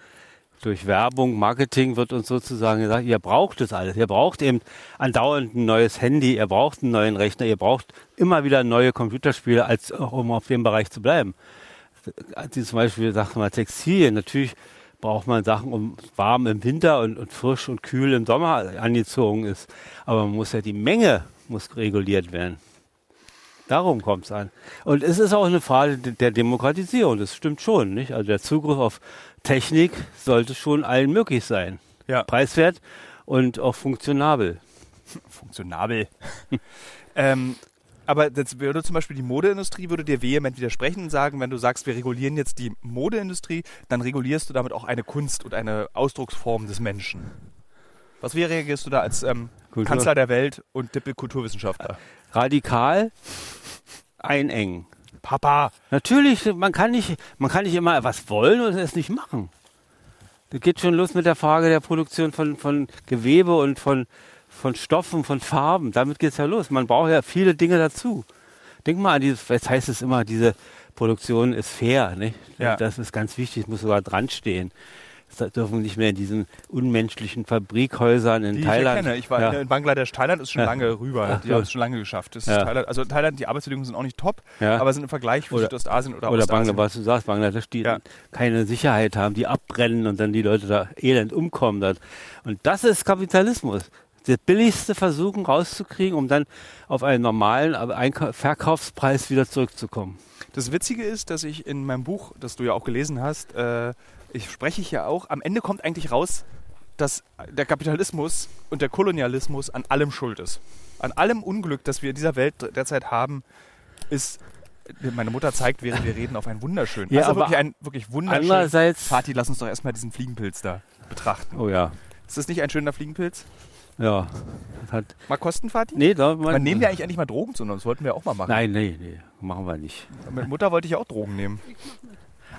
durch Werbung, Marketing wird uns sozusagen gesagt, ihr braucht das alles. Ihr braucht eben andauernd ein neues Handy, ihr braucht einen neuen Rechner, ihr braucht immer wieder neue Computerspiele, als um auf dem Bereich zu bleiben. Die zum Beispiel, sagen wir mal, Textilien, natürlich braucht man Sachen, um warm im Winter und, und frisch und kühl im Sommer angezogen ist. Aber man muss ja die Menge muss reguliert werden. Darum kommt es an. Und es ist auch eine Frage de- der Demokratisierung, das stimmt schon. Nicht? Also der Zugriff auf Technik sollte schon allen möglich sein. Ja. Preiswert und auch funktionabel. Funktionabel. <laughs> ähm, aber das würde zum Beispiel die Modeindustrie würde dir vehement widersprechen und sagen, wenn du sagst, wir regulieren jetzt die Modeindustrie, dann regulierst du damit auch eine Kunst und eine Ausdrucksform des Menschen. Was wie reagierst du da als ähm, Kanzler der Welt und Dippel-Kulturwissenschaftler? Radikal einengen. Papa! Natürlich, man kann nicht, man kann nicht immer was wollen und es nicht machen. Das geht schon los mit der Frage der Produktion von, von Gewebe und von, von Stoffen, von Farben. Damit geht es ja los. Man braucht ja viele Dinge dazu. Denk mal an dieses, jetzt heißt es immer, diese Produktion ist fair. Nicht? Ja. Das ist ganz wichtig, es muss sogar dran stehen. Es dürfen nicht mehr in diesen unmenschlichen Fabrikhäusern in Die Thailand. ich erkenne. Ich war ja. in Bangladesch. Thailand ist schon Ja. lange rüber. Ach Die haben es schon lange geschafft. Das Ja. Thailand, also Thailand, die Arbeitsbedingungen sind auch nicht top, aber sind im Vergleich für Südostasien oder, Oder Ostasien. Bangladesch, was du sagst, Bangladesch, die keine Sicherheit haben, die abbrennen und dann die Leute da elend umkommen. Und das ist Kapitalismus. Der billigste Versuchen rauszukriegen, um dann auf einen normalen Verkaufspreis wieder zurückzukommen. Das Witzige ist, dass ich in meinem Buch, das du ja auch gelesen hast, äh, ich spreche ich ja auch, am Ende kommt eigentlich raus, dass der Kapitalismus und der Kolonialismus an allem schuld ist. An allem Unglück, das wir in dieser Welt derzeit haben, ist, meine Mutter zeigt, während wir reden, auf einen wunderschönen. Ja, also aber wirklich ein wirklich. Andererseits, Vati, lass uns doch erstmal diesen Fliegenpilz da betrachten. oh ja, Ist das nicht ein schöner Fliegenpilz? Ja. Das Hat, Mal kosten, Vati? nee, da, man, Man nehmen wir eigentlich endlich mal Drogen zu uns, das wollten wir auch mal machen. Nein, nee, nee, machen wir nicht. Mit Mutter wollte ich auch Drogen nehmen.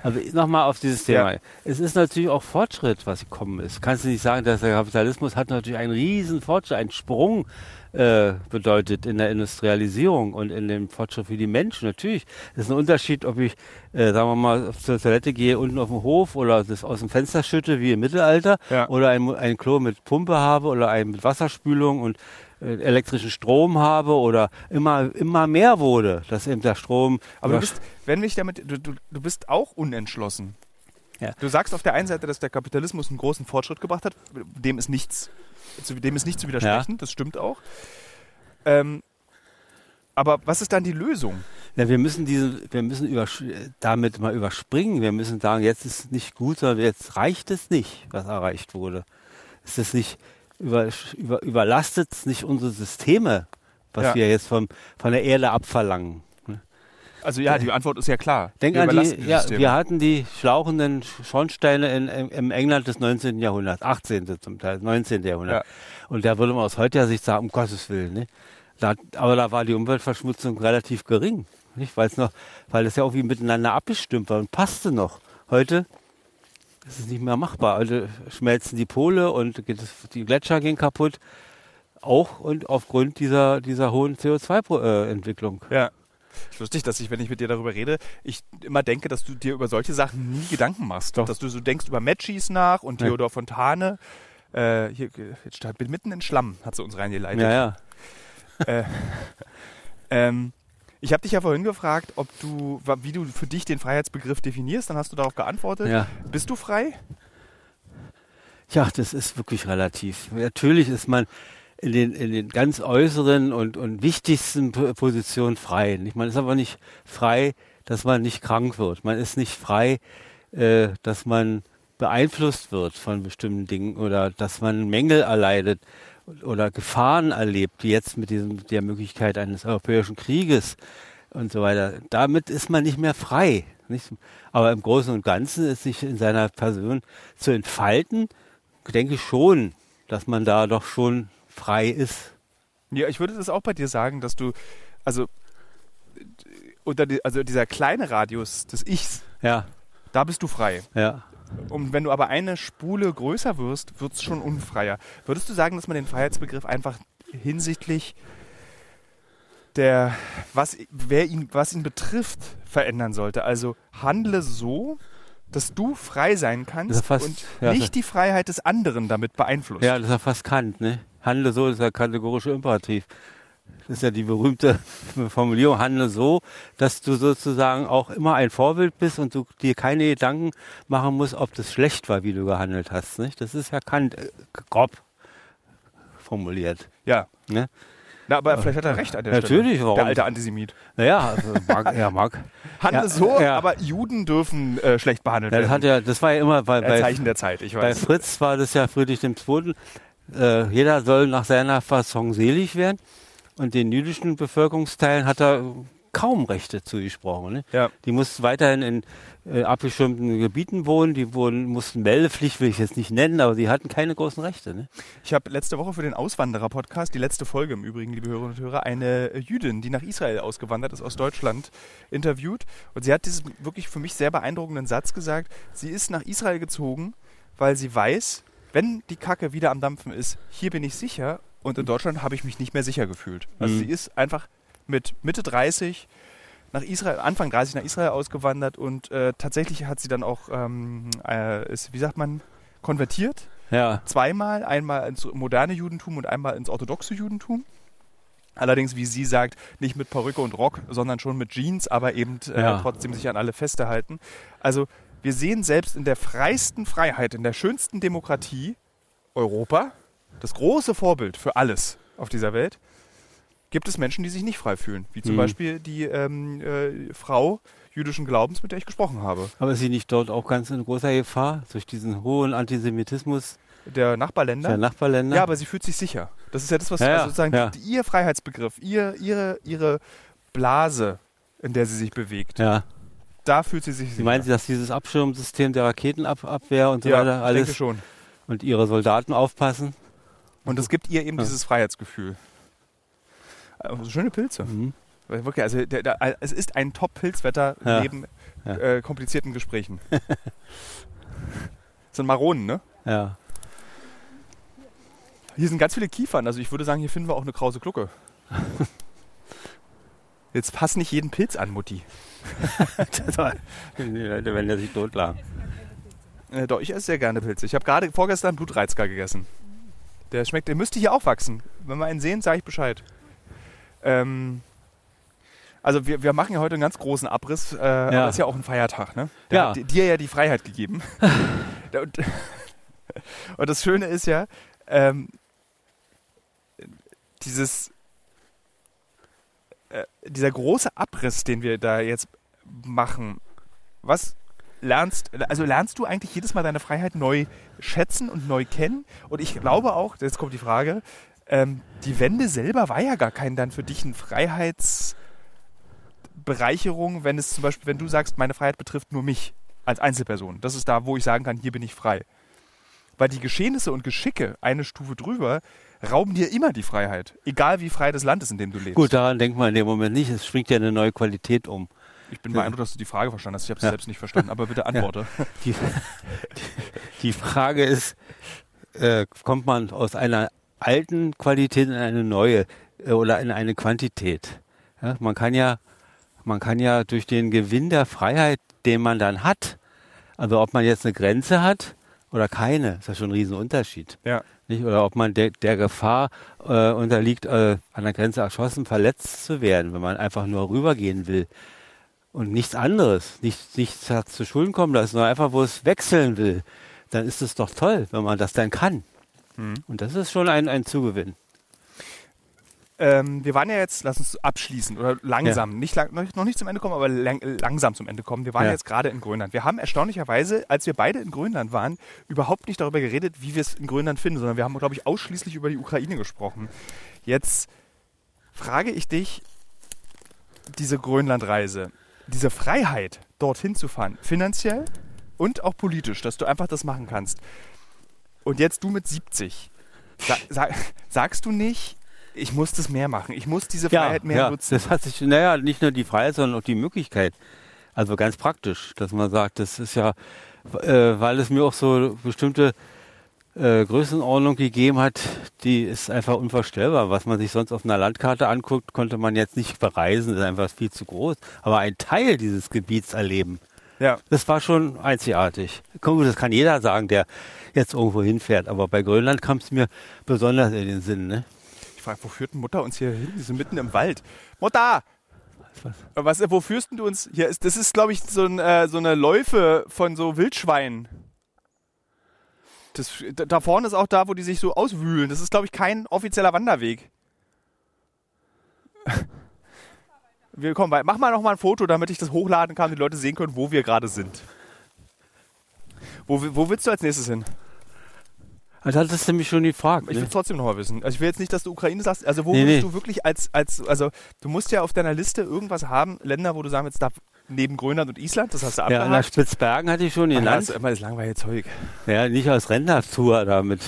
Also nochmal auf dieses Thema. Ja. Es ist natürlich auch Fortschritt, was gekommen ist. Kannst du nicht sagen, dass der Kapitalismus hat natürlich einen riesen Fortschritt, einen Sprung äh, bedeutet in der Industrialisierung und in dem Fortschritt für die Menschen. Natürlich. Es ist ein Unterschied, ob ich, äh, sagen wir mal, zur Toilette gehe unten auf dem Hof oder das aus dem Fenster schütte wie im Mittelalter Ja. oder ein, ein Klo mit Pumpe habe oder ein mit Wasserspülung und elektrischen Strom habe oder immer, immer mehr wurde, dass eben der Strom Aber du bist, wenn mich damit, du, du, du bist auch unentschlossen. Ja. Du sagst auf der einen Seite, dass der Kapitalismus einen großen Fortschritt gebracht hat, dem ist nichts, zu, dem ist nicht zu widersprechen, das stimmt auch. Ähm, aber was ist dann die Lösung? Ja, wir müssen diese, wir müssen damit mal überspringen. Wir müssen sagen, jetzt ist es nicht gut, sondern jetzt reicht es nicht, was erreicht wurde. Ist es nicht über, über, überlastet es nicht unsere Systeme, was Ja. wir jetzt vom, von der Erde abverlangen. Also ja, die Antwort ist ja klar. Denk Wir an die, ja, wir hatten die schlauchenden Schornsteine in, im, im England des 19. Jahrhunderts, 18. zum Teil, 19. Jahrhundert. Und da würde man aus heutiger Sicht sagen, um Gottes Willen. Ne? Da, aber da war die Umweltverschmutzung relativ gering. Nicht? Weil's noch, weil es ja irgendwie miteinander abgestimmt war und passte noch. Heute ist es nicht mehr machbar. Heute schmelzen die Pole und die Gletscher gehen kaputt. Auch und aufgrund dieser, dieser hohen CO2-Entwicklung. Ja. Ist lustig, dass ich, wenn ich mit dir darüber rede, ich immer denke, dass du dir über solche Sachen nie Gedanken machst. Doch. Dass du so denkst über Matchies nach und Ja. Theodor Fontane. Äh, hier, jetzt steht mitten in Schlamm, hat sie uns reingeleitet. Ja, ja. Äh, <laughs> ähm, Ich habe dich ja vorhin gefragt, ob du, wie du für dich den Freiheitsbegriff definierst. Dann hast du darauf geantwortet. Ja. Bist du frei? Ja, das ist wirklich relativ. Natürlich ist man in den, in den ganz äußeren und, und wichtigsten Positionen frei. Nicht? Man ist aber nicht frei, dass man nicht krank wird. Man ist nicht frei, äh, dass man beeinflusst wird von bestimmten Dingen oder dass man Mängel erleidet oder Gefahren erlebt, wie jetzt mit diesem, der Möglichkeit eines europäischen Krieges und so weiter. Damit ist man nicht mehr frei. Nicht? Aber im Großen und Ganzen ist sich in seiner Person zu entfalten, denke ich schon, dass man da doch schon frei ist. Ja, ich würde das auch bei dir sagen, dass du, also, unter die, also dieser kleine Radius des Ichs, Ja, da bist du frei. ja. Und wenn du aber eine Spule größer wirst, wird es schon unfreier. Würdest du sagen, dass man den Freiheitsbegriff einfach hinsichtlich der, was, wer ihn, was ihn betrifft, verändern sollte? Also handle so, dass du frei sein kannst fast- und ja, nicht die Freiheit des anderen damit beeinflusst. Ja, das ist ja fast Kant, ne? Handle so ist ja kategorische Imperativ. Das ist ja die berühmte <laughs> Formulierung, handle so, dass du sozusagen auch immer ein Vorbild bist und du dir keine Gedanken machen musst, ob das schlecht war, wie du gehandelt hast. Nicht? Das ist ja Kant äh, grob formuliert. Ja. Ne? Na, aber vielleicht hat er recht an der Natürlich, Stelle. warum? Der alte Antisemit. Naja, also mag, <laughs> ja, mag. Handle Ja, so, ja. aber Juden dürfen äh, schlecht behandelt Ja, das, werden. hat ja, das war ja immer bei, Ein bei, Zeichen der Zeit, ich bei weiß. Fritz war das ja Friedrich II. Äh, jeder soll nach seiner Fassung selig werden. Und den jüdischen Bevölkerungsteilen hat er kaum Rechte zugesprochen. Ne? Ja. Die mussten weiterhin in äh, abgeschirmten Gebieten wohnen, die wurden, mussten Meldepflicht, will ich jetzt nicht nennen, aber sie hatten keine großen Rechte. Ne? Ich habe letzte Woche für den Auswanderer-Podcast, die letzte Folge im Übrigen, liebe Hörerinnen und Hörer, eine Jüdin, die nach Israel ausgewandert ist, aus Deutschland, interviewt. Und sie hat diesen wirklich für mich sehr beeindruckenden Satz gesagt. Sie ist nach Israel gezogen, weil sie weiß, wenn die Kacke wieder am Dampfen ist, hier bin ich sicher. Und in Deutschland habe ich mich nicht mehr sicher gefühlt. Also Mhm. sie ist einfach mit Mitte 30 nach Israel, Anfang 30 nach Israel ausgewandert und äh, tatsächlich hat sie dann auch, ähm, äh, ist, wie sagt man, konvertiert Ja, zweimal, einmal ins moderne Judentum und einmal ins orthodoxe Judentum. Allerdings, wie sie sagt, nicht mit Perücke und Rock, sondern schon mit Jeans, aber eben äh, Ja. trotzdem sich an alle Feste halten. Also wir sehen selbst in der freiesten Freiheit, in der schönsten Demokratie Europa, das große Vorbild für alles auf dieser Welt, gibt es Menschen, die sich nicht frei fühlen. Wie zum Mhm. Beispiel die ähm, äh, Frau jüdischen Glaubens, mit der ich gesprochen habe. aber ist sie nicht dort auch ganz in großer Gefahr durch diesen hohen Antisemitismus Der Nachbarländer. der Nachbarländer? Ja, aber sie fühlt sich sicher. Das ist ja das, was Ja, also sozusagen ja. die, ihr Freiheitsbegriff, ihr, ihre, ihre Blase, in der sie sich bewegt, ja. da fühlt sie sich sicher. Sie meinen, dass dieses Abschirmsystem der Raketenabwehr und so ja, weiter ich alles denke schon. und ihre Soldaten aufpassen? Und es gibt ihr eben Ja. dieses Freiheitsgefühl. Also schöne Pilze. Mhm. Wirklich, also der, der, es ist ein Top-Pilzwetter Ja. neben Ja. Äh, komplizierten Gesprächen. das <laughs> sind Maronen, ne? Ja. Hier sind ganz viele Kiefern. Also ich würde sagen, hier finden wir auch eine krause Glucke. <laughs> Jetzt pass nicht jeden Pilz an, Mutti. <laughs> Wenn der sich totlag. Äh, doch, ich esse sehr gerne Pilze. Ich habe gerade vorgestern Blutreizker gegessen. Der schmeckt, der müsste hier auch wachsen. Wenn wir einen sehen, sage ich Bescheid. Ähm, also wir, wir machen ja heute einen ganz großen Abriss, äh, aber das ist ja auch ein Feiertag, ne? Der Ja. hat di- dir ja die Freiheit gegeben. <laughs> Und, und das Schöne ist ja, ähm, dieses, äh, dieser große Abriss, den wir da jetzt machen, was lernst, also lernst du eigentlich jedes Mal deine Freiheit neu schätzen und neu kennen? Und ich glaube auch, jetzt kommt die Frage, ähm, die Wende selber war ja gar kein dann für dich ein Freiheitsbereicherung, wenn es zum Beispiel, wenn du sagst, meine Freiheit betrifft nur mich als Einzelperson. Das ist da, wo ich sagen kann, hier bin ich frei. Weil die Geschehnisse und Geschicke eine Stufe drüber rauben dir immer die Freiheit. Egal wie frei das Land ist, in dem du lebst. Gut, daran denkt man in dem Moment nicht. Es springt ja eine neue Qualität um. Ich bin beeindruckt, dass du die Frage verstanden hast. Ich habe es Ja. selbst nicht verstanden, aber bitte <laughs> antworte. <laughs> Die, die Frage ist, äh, kommt man aus einer alten Qualität in eine neue äh, oder in eine Quantität? Ja, man kann ja, man kann ja durch den Gewinn der Freiheit, den man dann hat, also ob man jetzt eine Grenze hat oder keine, ist ja schon ein Riesenunterschied. Ja. Nicht? Oder ob man der, der Gefahr äh, unterliegt, äh, an der Grenze erschossen, verletzt zu werden, wenn man einfach nur rübergehen will. Und nichts anderes, nichts, nichts hat zu Schulden kommen lassen, sondern einfach, wo es wechseln will. Dann ist es doch toll, wenn man das dann kann. Und das ist schon ein, ein Zugewinn. Ähm, wir waren ja jetzt, lass uns abschließen oder langsam, nicht lang, noch, noch nicht zum Ende kommen, aber lang, langsam zum Ende kommen. Wir waren Ja. jetzt gerade in Grönland. Wir haben erstaunlicherweise, als wir beide in Grönland waren, überhaupt nicht darüber geredet, wie wir es in Grönland finden, sondern wir haben, glaube ich, ausschließlich über die Ukraine gesprochen. Jetzt frage ich dich, diese Grönlandreise, diese Freiheit, dorthin zu fahren, finanziell und auch politisch, dass du einfach das machen kannst. Und jetzt du mit 70. Sa sa sagst du nicht, ich muss das mehr machen, ich muss diese Freiheit mehr ja, nutzen? Das hat sich, naja, nicht nur die Freiheit, sondern auch die Möglichkeit. Also ganz praktisch, dass man sagt, das ist ja, äh, weil es mir auch so bestimmte äh, Größenordnung gegeben hat, die ist einfach unvorstellbar. Was man sich sonst auf einer Landkarte anguckt, konnte man jetzt nicht bereisen, das ist einfach viel zu groß. Aber ein Teil dieses Gebiets erleben, Ja. das war schon einzigartig. Das kann jeder sagen, der jetzt irgendwo hinfährt. Aber bei Grönland kam es mir besonders in den Sinn. Ne? Ich frage, wo führt denn Mutter uns hier hin? Wir sind mitten im Wald. Mutter! Was? Was, wo führst du uns hier? Ist, das ist, glaube ich, so, ein, äh, so eine Läufe von so Wildschweinen. Das, da- vorne ist auch da, wo die sich so auswühlen. Das ist, glaube ich, kein offizieller Wanderweg. <laughs> Wir kommen weit. Mach mal noch mal ein Foto, damit ich das hochladen kann und die Leute sehen können, wo wir gerade sind. Wo, wo willst du als nächstes hin? Also hattest du mich schon gefragt. Ich Ne? will trotzdem noch mal wissen. Also ich will jetzt nicht, dass du Ukraine sagst. Also wo Nee, würdest nee. du wirklich als, als, also du musst ja auf deiner Liste irgendwas haben, Länder, wo du sagen willst, da neben Grönland und Island, das hast du Ja, nach abgehakt. Spitzbergen hatte ich schon das genannt. ist immer das langweilige Zeug. Ja, nicht als Rentnertour damit,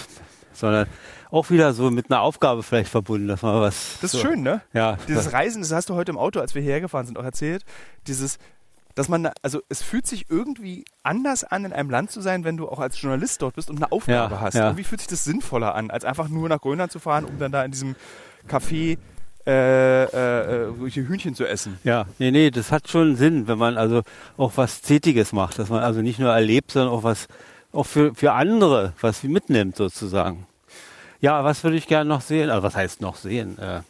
sondern auch wieder so mit einer Aufgabe vielleicht verbunden, dass man was. Das so, ist schön, ne? Ja, Dieses das, Reisen, das hast du heute im Auto, als wir hierher gefahren sind, auch erzählt. Dieses, dass man, also es fühlt sich irgendwie anders an, in einem Land zu sein, wenn du auch als Journalist dort bist und eine Aufgabe Ja, hast. ja. Irgendwie fühlt sich das sinnvoller an, als einfach nur nach Grönland zu fahren, um dann da in diesem Café äh, äh, äh, Hühnchen zu essen. ja, nee, nee, das hat schon Sinn, wenn man also auch was Tätiges macht, dass man also nicht nur erlebt, sondern auch was, auch für, für andere was mitnimmt sozusagen. Ja, was würde ich gerne noch sehen? Also was heißt noch sehen? Äh,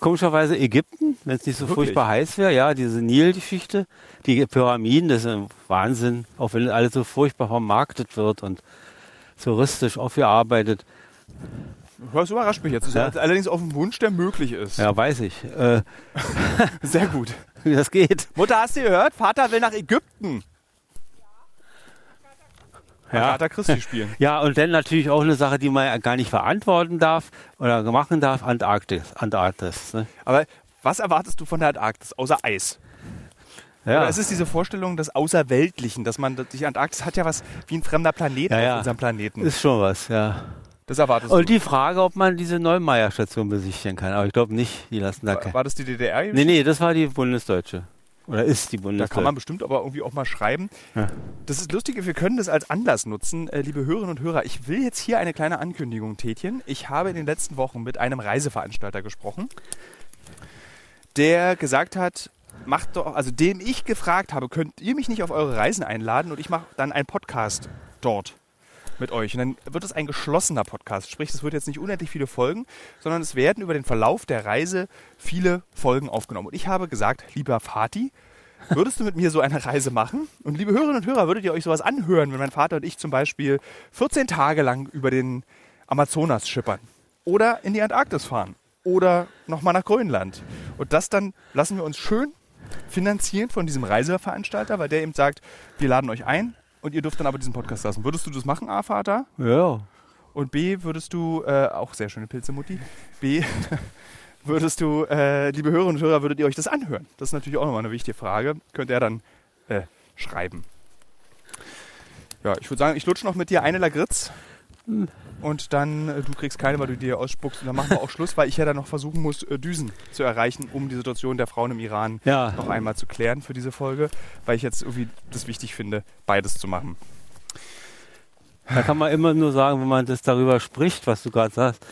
komischerweise Ägypten, wenn es nicht so Wirklich? furchtbar heiß wäre. Ja, diese Nil-Geschichte, die Pyramiden, das ist ein Wahnsinn, auch wenn alles so furchtbar vermarktet wird und touristisch aufgearbeitet. Das überrascht mich jetzt. Ja. allerdings auf dem Wunsch, der möglich ist. Ja, weiß ich, äh, <laughs> Sehr gut. <laughs> wie das geht. Mutter, hast du gehört? Vater will nach Ägypten. Ja. Agatha Christie spielen. <laughs> Ja, und dann natürlich auch eine Sache, die man ja gar nicht verantworten darf oder machen darf, Antarktis. Antarktis ne? Aber was erwartest du von der Antarktis, außer Eis? ja. Oder es ist diese Vorstellung des Außerweltlichen, dass man, die Antarktis hat ja was wie ein fremder Planet Ja, auf ja. unserem Planeten. ist schon was, ja. das erwartest Und du. die Frage, ob man diese Neumeier-Station besichtigen kann. Aber ich glaube nicht, die lassen da War, war das die DDR? Nee, nee, das war die Bundesdeutsche. Oder ist die Da Bundesdeutsche. kann man bestimmt aber irgendwie auch mal schreiben. Ja. Das ist lustig, wir können das als Anlass nutzen. Äh, liebe Hörerinnen und Hörer, ich will jetzt hier eine kleine Ankündigung tätigen. Ich habe in den letzten Wochen mit einem Reiseveranstalter gesprochen, der gesagt hat, macht doch, also dem ich gefragt habe, könnt ihr mich nicht auf eure Reisen einladen und ich mache dann einen Podcast dort mit euch. Und dann wird es ein geschlossener Podcast. Sprich, es wird jetzt nicht unendlich viele Folgen, sondern es werden über den Verlauf der Reise viele Folgen aufgenommen. Und ich habe gesagt, lieber Fatih, würdest du mit mir so eine Reise machen? Und liebe Hörerinnen und Hörer, würdet ihr euch sowas anhören, wenn mein Vater und ich zum Beispiel 14 Tage lang über den Amazonas schippern? Oder in die Antarktis fahren? Oder nochmal nach Grönland? Und das dann lassen wir uns schön finanzieren von diesem Reiseveranstalter, weil der eben sagt, wir laden euch ein und ihr dürft dann aber diesen Podcast lassen. Würdest du das machen, A, Vater? Ja. Und B, würdest du, äh, auch sehr schöne Pilze, Mutti, B, <laughs> würdest du, äh, liebe Hörerinnen und Hörer, würdet ihr euch das anhören? Das ist natürlich auch nochmal eine wichtige Frage. Könnt ihr dann äh, schreiben. Ja, ich würde sagen, ich lutsche noch mit dir eine Lagritz. Und dann, äh, du kriegst keine, weil du dir ausspuckst. Und dann machen wir auch Schluss, weil ich ja dann noch versuchen muss, äh, Düsen zu erreichen, um die Situation der Frauen im Iran Ja. noch einmal zu klären für diese Folge, weil ich jetzt irgendwie das wichtig finde, beides zu machen. Da kann man immer nur sagen, wenn man das darüber spricht, was du gerade sagst,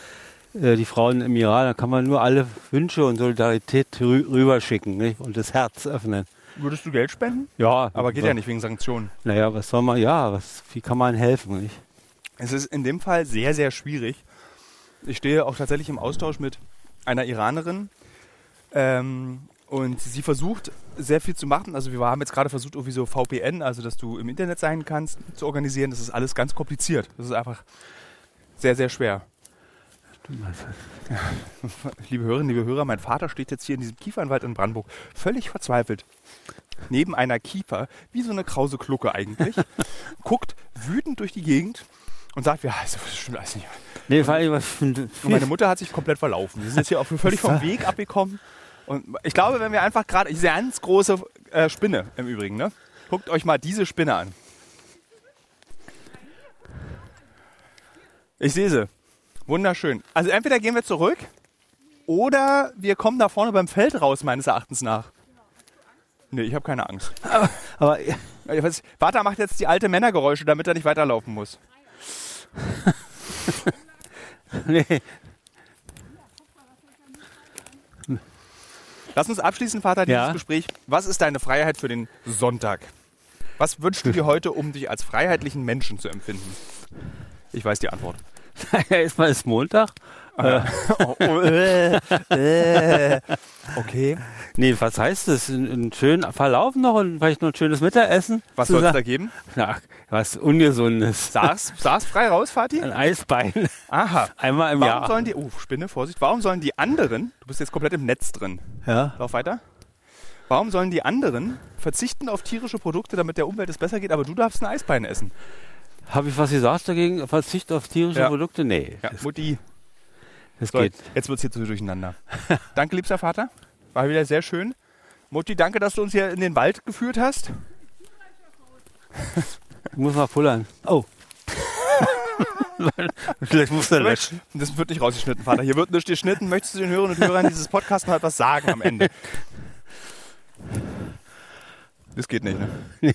äh, die Frauen im Iran, da kann man nur alle Wünsche und Solidarität rü rüberschicken nicht? und das Herz öffnen. Würdest du Geld spenden? Ja, Aber geht ja nicht wegen Sanktionen. Naja, was soll man, ja, was, wie kann man helfen? Nicht? Es ist in dem Fall sehr, sehr schwierig. Ich stehe auch tatsächlich im Austausch mit einer Iranerin ähm, und sie versucht sehr viel zu machen. Also wir haben jetzt gerade versucht, irgendwie so VPN, also dass du im Internet sein kannst, zu organisieren. Das ist alles ganz kompliziert. Das ist einfach sehr, sehr schwer. <laughs> Liebe Hörerinnen, liebe Hörer, mein Vater steht jetzt hier in diesem Kiefernwald in Brandenburg völlig verzweifelt. Neben einer Kiefer, wie so eine krause Klucke eigentlich, <laughs> guckt wütend durch die Gegend und sagt, ja, also, das stimmt alles nicht. Nee, vor allem, was Und meine Mutter hat sich komplett verlaufen. Sie sind jetzt hier auch völlig vom Weg abgekommen. Und ich glaube, wenn wir einfach gerade, diese ganz große äh, Spinne im Übrigen, ne? Guckt euch mal diese Spinne an. Ich sehe sie. Wunderschön. Also entweder gehen wir zurück oder wir kommen da vorne beim Feld raus, meines Erachtens nach. Nee, ich habe keine Angst. aber Ja, was- Vater macht jetzt die alte Männergeräusche, damit er nicht weiterlaufen muss. Nee, Lass uns abschließen, Vater, dieses Ja. Gespräch. Was ist deine Freiheit für den Sonntag? Was wünschst du dir heute, um dich als freiheitlichen Menschen zu empfinden? Ich weiß die Antwort. <laughs> erstmal ist Montag. Oh, äh, äh. <laughs> Okay. Nee, was heißt das? Ein, ein schönen Verlauf noch und vielleicht noch ein schönes Mittagessen? Was soll es da geben? Na, was Ungesundes. Saß, saß frei raus, Vati? Ein Eisbein. Aha. Einmal im Warum Jahr. sollen die, oh, Spinne, Vorsicht, warum sollen die anderen, du bist jetzt komplett im Netz drin, Ja. lauf weiter, warum sollen die anderen verzichten auf tierische Produkte, damit der Umwelt es besser geht, aber du darfst ein Eisbein essen? Habe ich was gesagt dagegen? Verzicht auf tierische Ja. Produkte? Nee, Ja, Mutti, das so, geht. jetzt wird es hier zu durcheinander. <laughs> danke, liebster Vater, war wieder sehr schön. Mutti, danke, dass du uns hier in den Wald geführt hast. Ich muss mal pullern. Oh. <laughs> Vielleicht muss er löschen. Das wird nicht rausgeschnitten, Vater. Hier wird nicht geschnitten. Möchtest du den Hörerinnen und Hörern dieses Podcasts noch etwas sagen am Ende? Das geht nicht, ne? <laughs>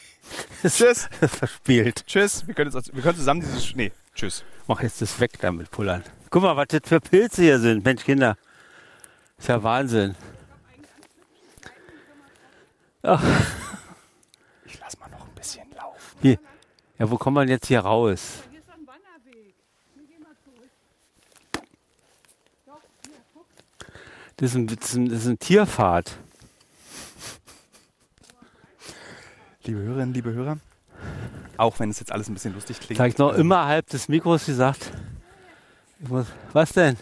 Tschüss. Verspielt. Tschüss. Wir können, jetzt, wir können zusammen dieses. Nee, tschüss. Mach jetzt das weg damit pullern. Guck mal, was das für Pilze hier sind. Mensch, Kinder. Ist ja Wahnsinn. Ich lass mal noch ein bisschen laufen. Hier. Ja, wo kommt man jetzt hier raus? Hier ist ein Wanderweg. Wir gehen mal zurück. Doch, hier, guck. Das ist ein, das ist ein, das ist ein Tierpfad. Liebe Hörerinnen, liebe Hörer, auch wenn es jetzt alles ein bisschen lustig klingt. Zeigt noch ähm, immer halb des Mikros gesagt. Muss, was denn?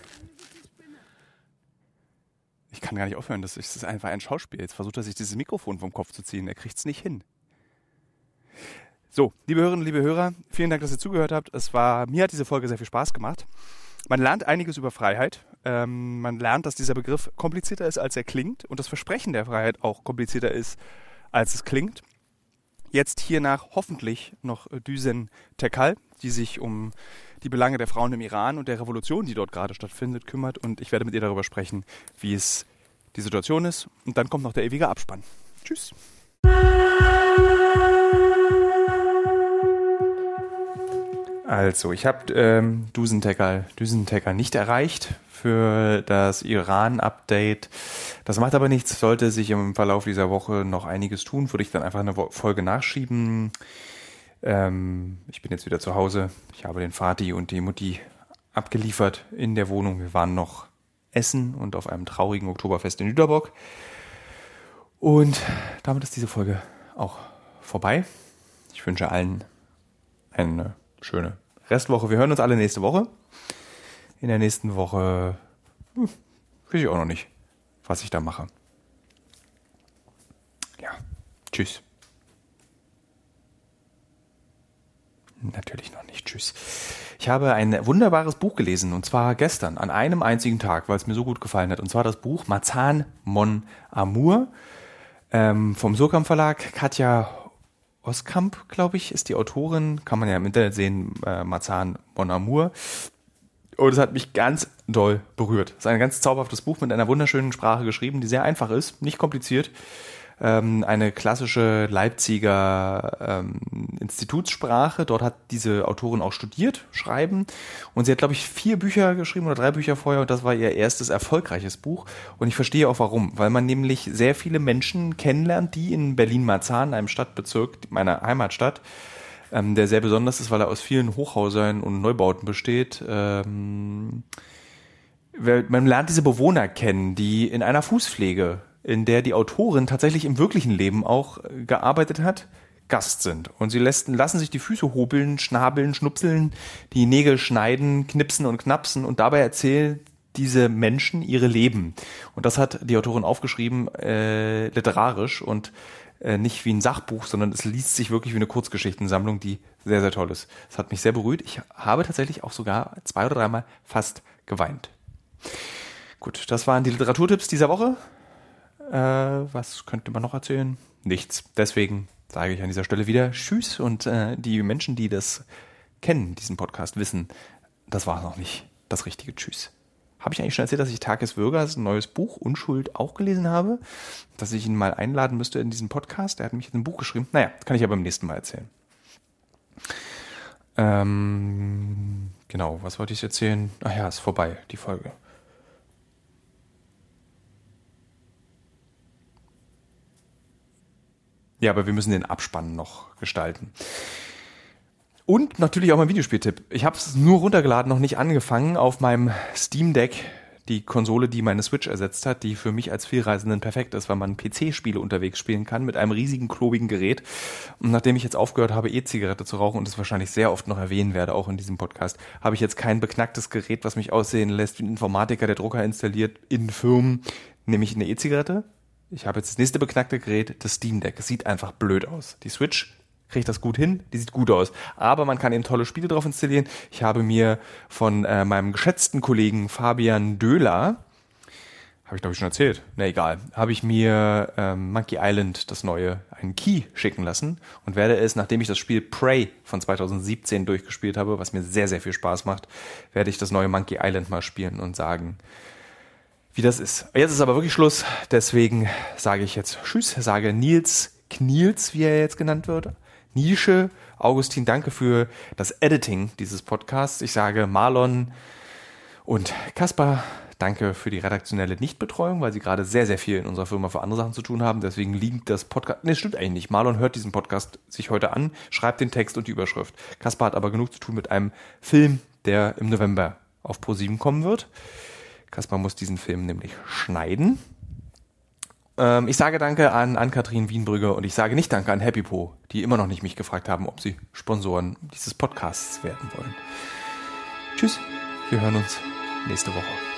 Ich kann gar nicht aufhören. Das ist, einfach ein Schauspiel. Jetzt versucht er sich dieses Mikrofon vom Kopf zu ziehen. Er kriegt es nicht hin. So, liebe Hörerinnen, liebe Hörer, vielen Dank, dass ihr zugehört habt. Es war, mir hat diese Folge sehr viel Spaß gemacht. Man lernt einiges über Freiheit. Ähm, man lernt, dass dieser Begriff komplizierter ist, als er klingt und das Versprechen der Freiheit auch komplizierter ist, als es klingt. Jetzt hiernach hoffentlich noch Düsen Tekal, die sich um die Belange der Frauen im Iran und der Revolution, die dort gerade stattfindet, kümmert. Und ich werde mit ihr darüber sprechen, wie es die Situation ist. Und dann kommt noch der ewige Abspann. Tschüss. Also, ich habe ähm, Dusentekal, Düsentekal nicht erreicht für das Iran-Update. Das macht aber nichts, sollte sich im Verlauf dieser Woche noch einiges tun, würde ich dann einfach eine Folge nachschieben. Ähm, ich bin jetzt wieder zu Hause. Ich habe den Vati und die Mutti abgeliefert in der Wohnung. Wir waren noch essen und auf einem traurigen Oktoberfest in Lüderbock. Und damit ist diese Folge auch vorbei. Ich wünsche allen eine schöne Restwoche. Wir hören uns alle nächste Woche. In der nächsten Woche hm, weiß ich auch noch nicht, was ich da mache. Ja, tschüss. Natürlich noch nicht. Tschüss. Ich habe ein wunderbares Buch gelesen und zwar gestern an einem einzigen Tag, weil es mir so gut gefallen hat. Und zwar das Buch Marzahn Mon Amour ähm, vom Surkamp Verlag. Katja Oskamp, glaube ich, ist die Autorin. Kann man ja im Internet sehen. Äh, Marzahn Mon Amour. Und es hat mich ganz doll berührt. Es ist ein ganz zauberhaftes Buch mit einer wunderschönen Sprache geschrieben, die sehr einfach ist, nicht kompliziert. Ähm, eine klassische Leipziger ähm, Institutssprache. Dort hat diese Autorin auch studiert, schreiben. Und sie hat, glaube ich, vier Bücher geschrieben oder drei Bücher vorher. Und das war ihr erstes erfolgreiches Buch. Und ich verstehe auch warum. Weil man nämlich sehr viele Menschen kennenlernt, die in Berlin-Marzahn, einem Stadtbezirk meiner Heimatstadt, ähm, der sehr besonders ist, weil er aus vielen Hochhäusern und Neubauten besteht. Ähm, man lernt diese Bewohner kennen, die in einer Fußpflege, in der die Autorin tatsächlich im wirklichen Leben auch äh, gearbeitet hat, Gast sind. Und sie lässt, lassen sich die Füße hobeln, schnabeln, schnupseln, die Nägel schneiden, knipsen und knapsen und dabei erzählen diese Menschen ihre Leben. Und das hat die Autorin aufgeschrieben, äh, literarisch und äh, nicht wie ein Sachbuch, sondern es liest sich wirklich wie eine Kurzgeschichtensammlung, die sehr, sehr toll ist. Es hat mich sehr berührt. Ich habe tatsächlich auch sogar zwei oder dreimal fast geweint. Gut, das waren die Literaturtipps dieser Woche. Äh, was könnte man noch erzählen? Nichts. Deswegen sage ich an dieser Stelle wieder Tschüss und äh, die Menschen, die das kennen, diesen Podcast, wissen, das war noch nicht das richtige Tschüss. Habe ich eigentlich schon erzählt, dass ich Tages Würgers neues Buch Unschuld auch gelesen habe? Dass ich ihn mal einladen müsste in diesen Podcast? Er hat mich jetzt ein Buch geschrieben. Naja, kann ich aber beim nächsten Mal erzählen. Ähm, genau, was wollte ich erzählen? Ach ja, ist vorbei, die Folge. Ja, aber wir müssen den Abspann noch gestalten. Und natürlich auch mein Videospieltipp. Ich habe es nur runtergeladen, noch nicht angefangen auf meinem Steam Deck, die Konsole, die meine Switch ersetzt hat, die für mich als Vielreisenden perfekt ist, weil man PC-Spiele unterwegs spielen kann mit einem riesigen, klobigen Gerät. Und nachdem ich jetzt aufgehört habe, E-Zigarette zu rauchen und das wahrscheinlich sehr oft noch erwähnen werde, auch in diesem Podcast, habe ich jetzt kein beknacktes Gerät, was mich aussehen lässt wie ein Informatiker, der Drucker installiert in Firmen, nämlich eine E-Zigarette, ich habe jetzt das nächste beknackte Gerät, das Steam Deck. Es sieht einfach blöd aus. Die Switch kriegt das gut hin, die sieht gut aus. Aber man kann eben tolle Spiele drauf installieren. Ich habe mir von äh, meinem geschätzten Kollegen Fabian Döhler, habe ich glaube ich schon erzählt, na egal, habe ich mir ähm, Monkey Island, das neue, einen Key schicken lassen und werde es, nachdem ich das Spiel Prey von 2017 durchgespielt habe, was mir sehr, sehr viel Spaß macht, werde ich das neue Monkey Island mal spielen und sagen, wie das ist. Jetzt ist aber wirklich Schluss, deswegen sage ich jetzt Tschüss, sage Nils Kniels, wie er jetzt genannt wird. Nische, Augustin, danke für das Editing dieses Podcasts. Ich sage Marlon und Kaspar, danke für die redaktionelle Nichtbetreuung, weil sie gerade sehr, sehr viel in unserer Firma für andere Sachen zu tun haben. Deswegen liegt das Podcast, ne, stimmt eigentlich nicht. Marlon hört diesen Podcast sich heute an, schreibt den Text und die Überschrift. Kaspar hat aber genug zu tun mit einem Film, der im November auf Pro7 kommen wird. Kaspar muss diesen Film nämlich schneiden. Ähm, ich sage Danke an Ann-Kathrin Wienbrügge und ich sage nicht Danke an HappyPo, die immer noch nicht mich gefragt haben, ob sie Sponsoren dieses Podcasts werden wollen. Tschüss, wir hören uns nächste Woche.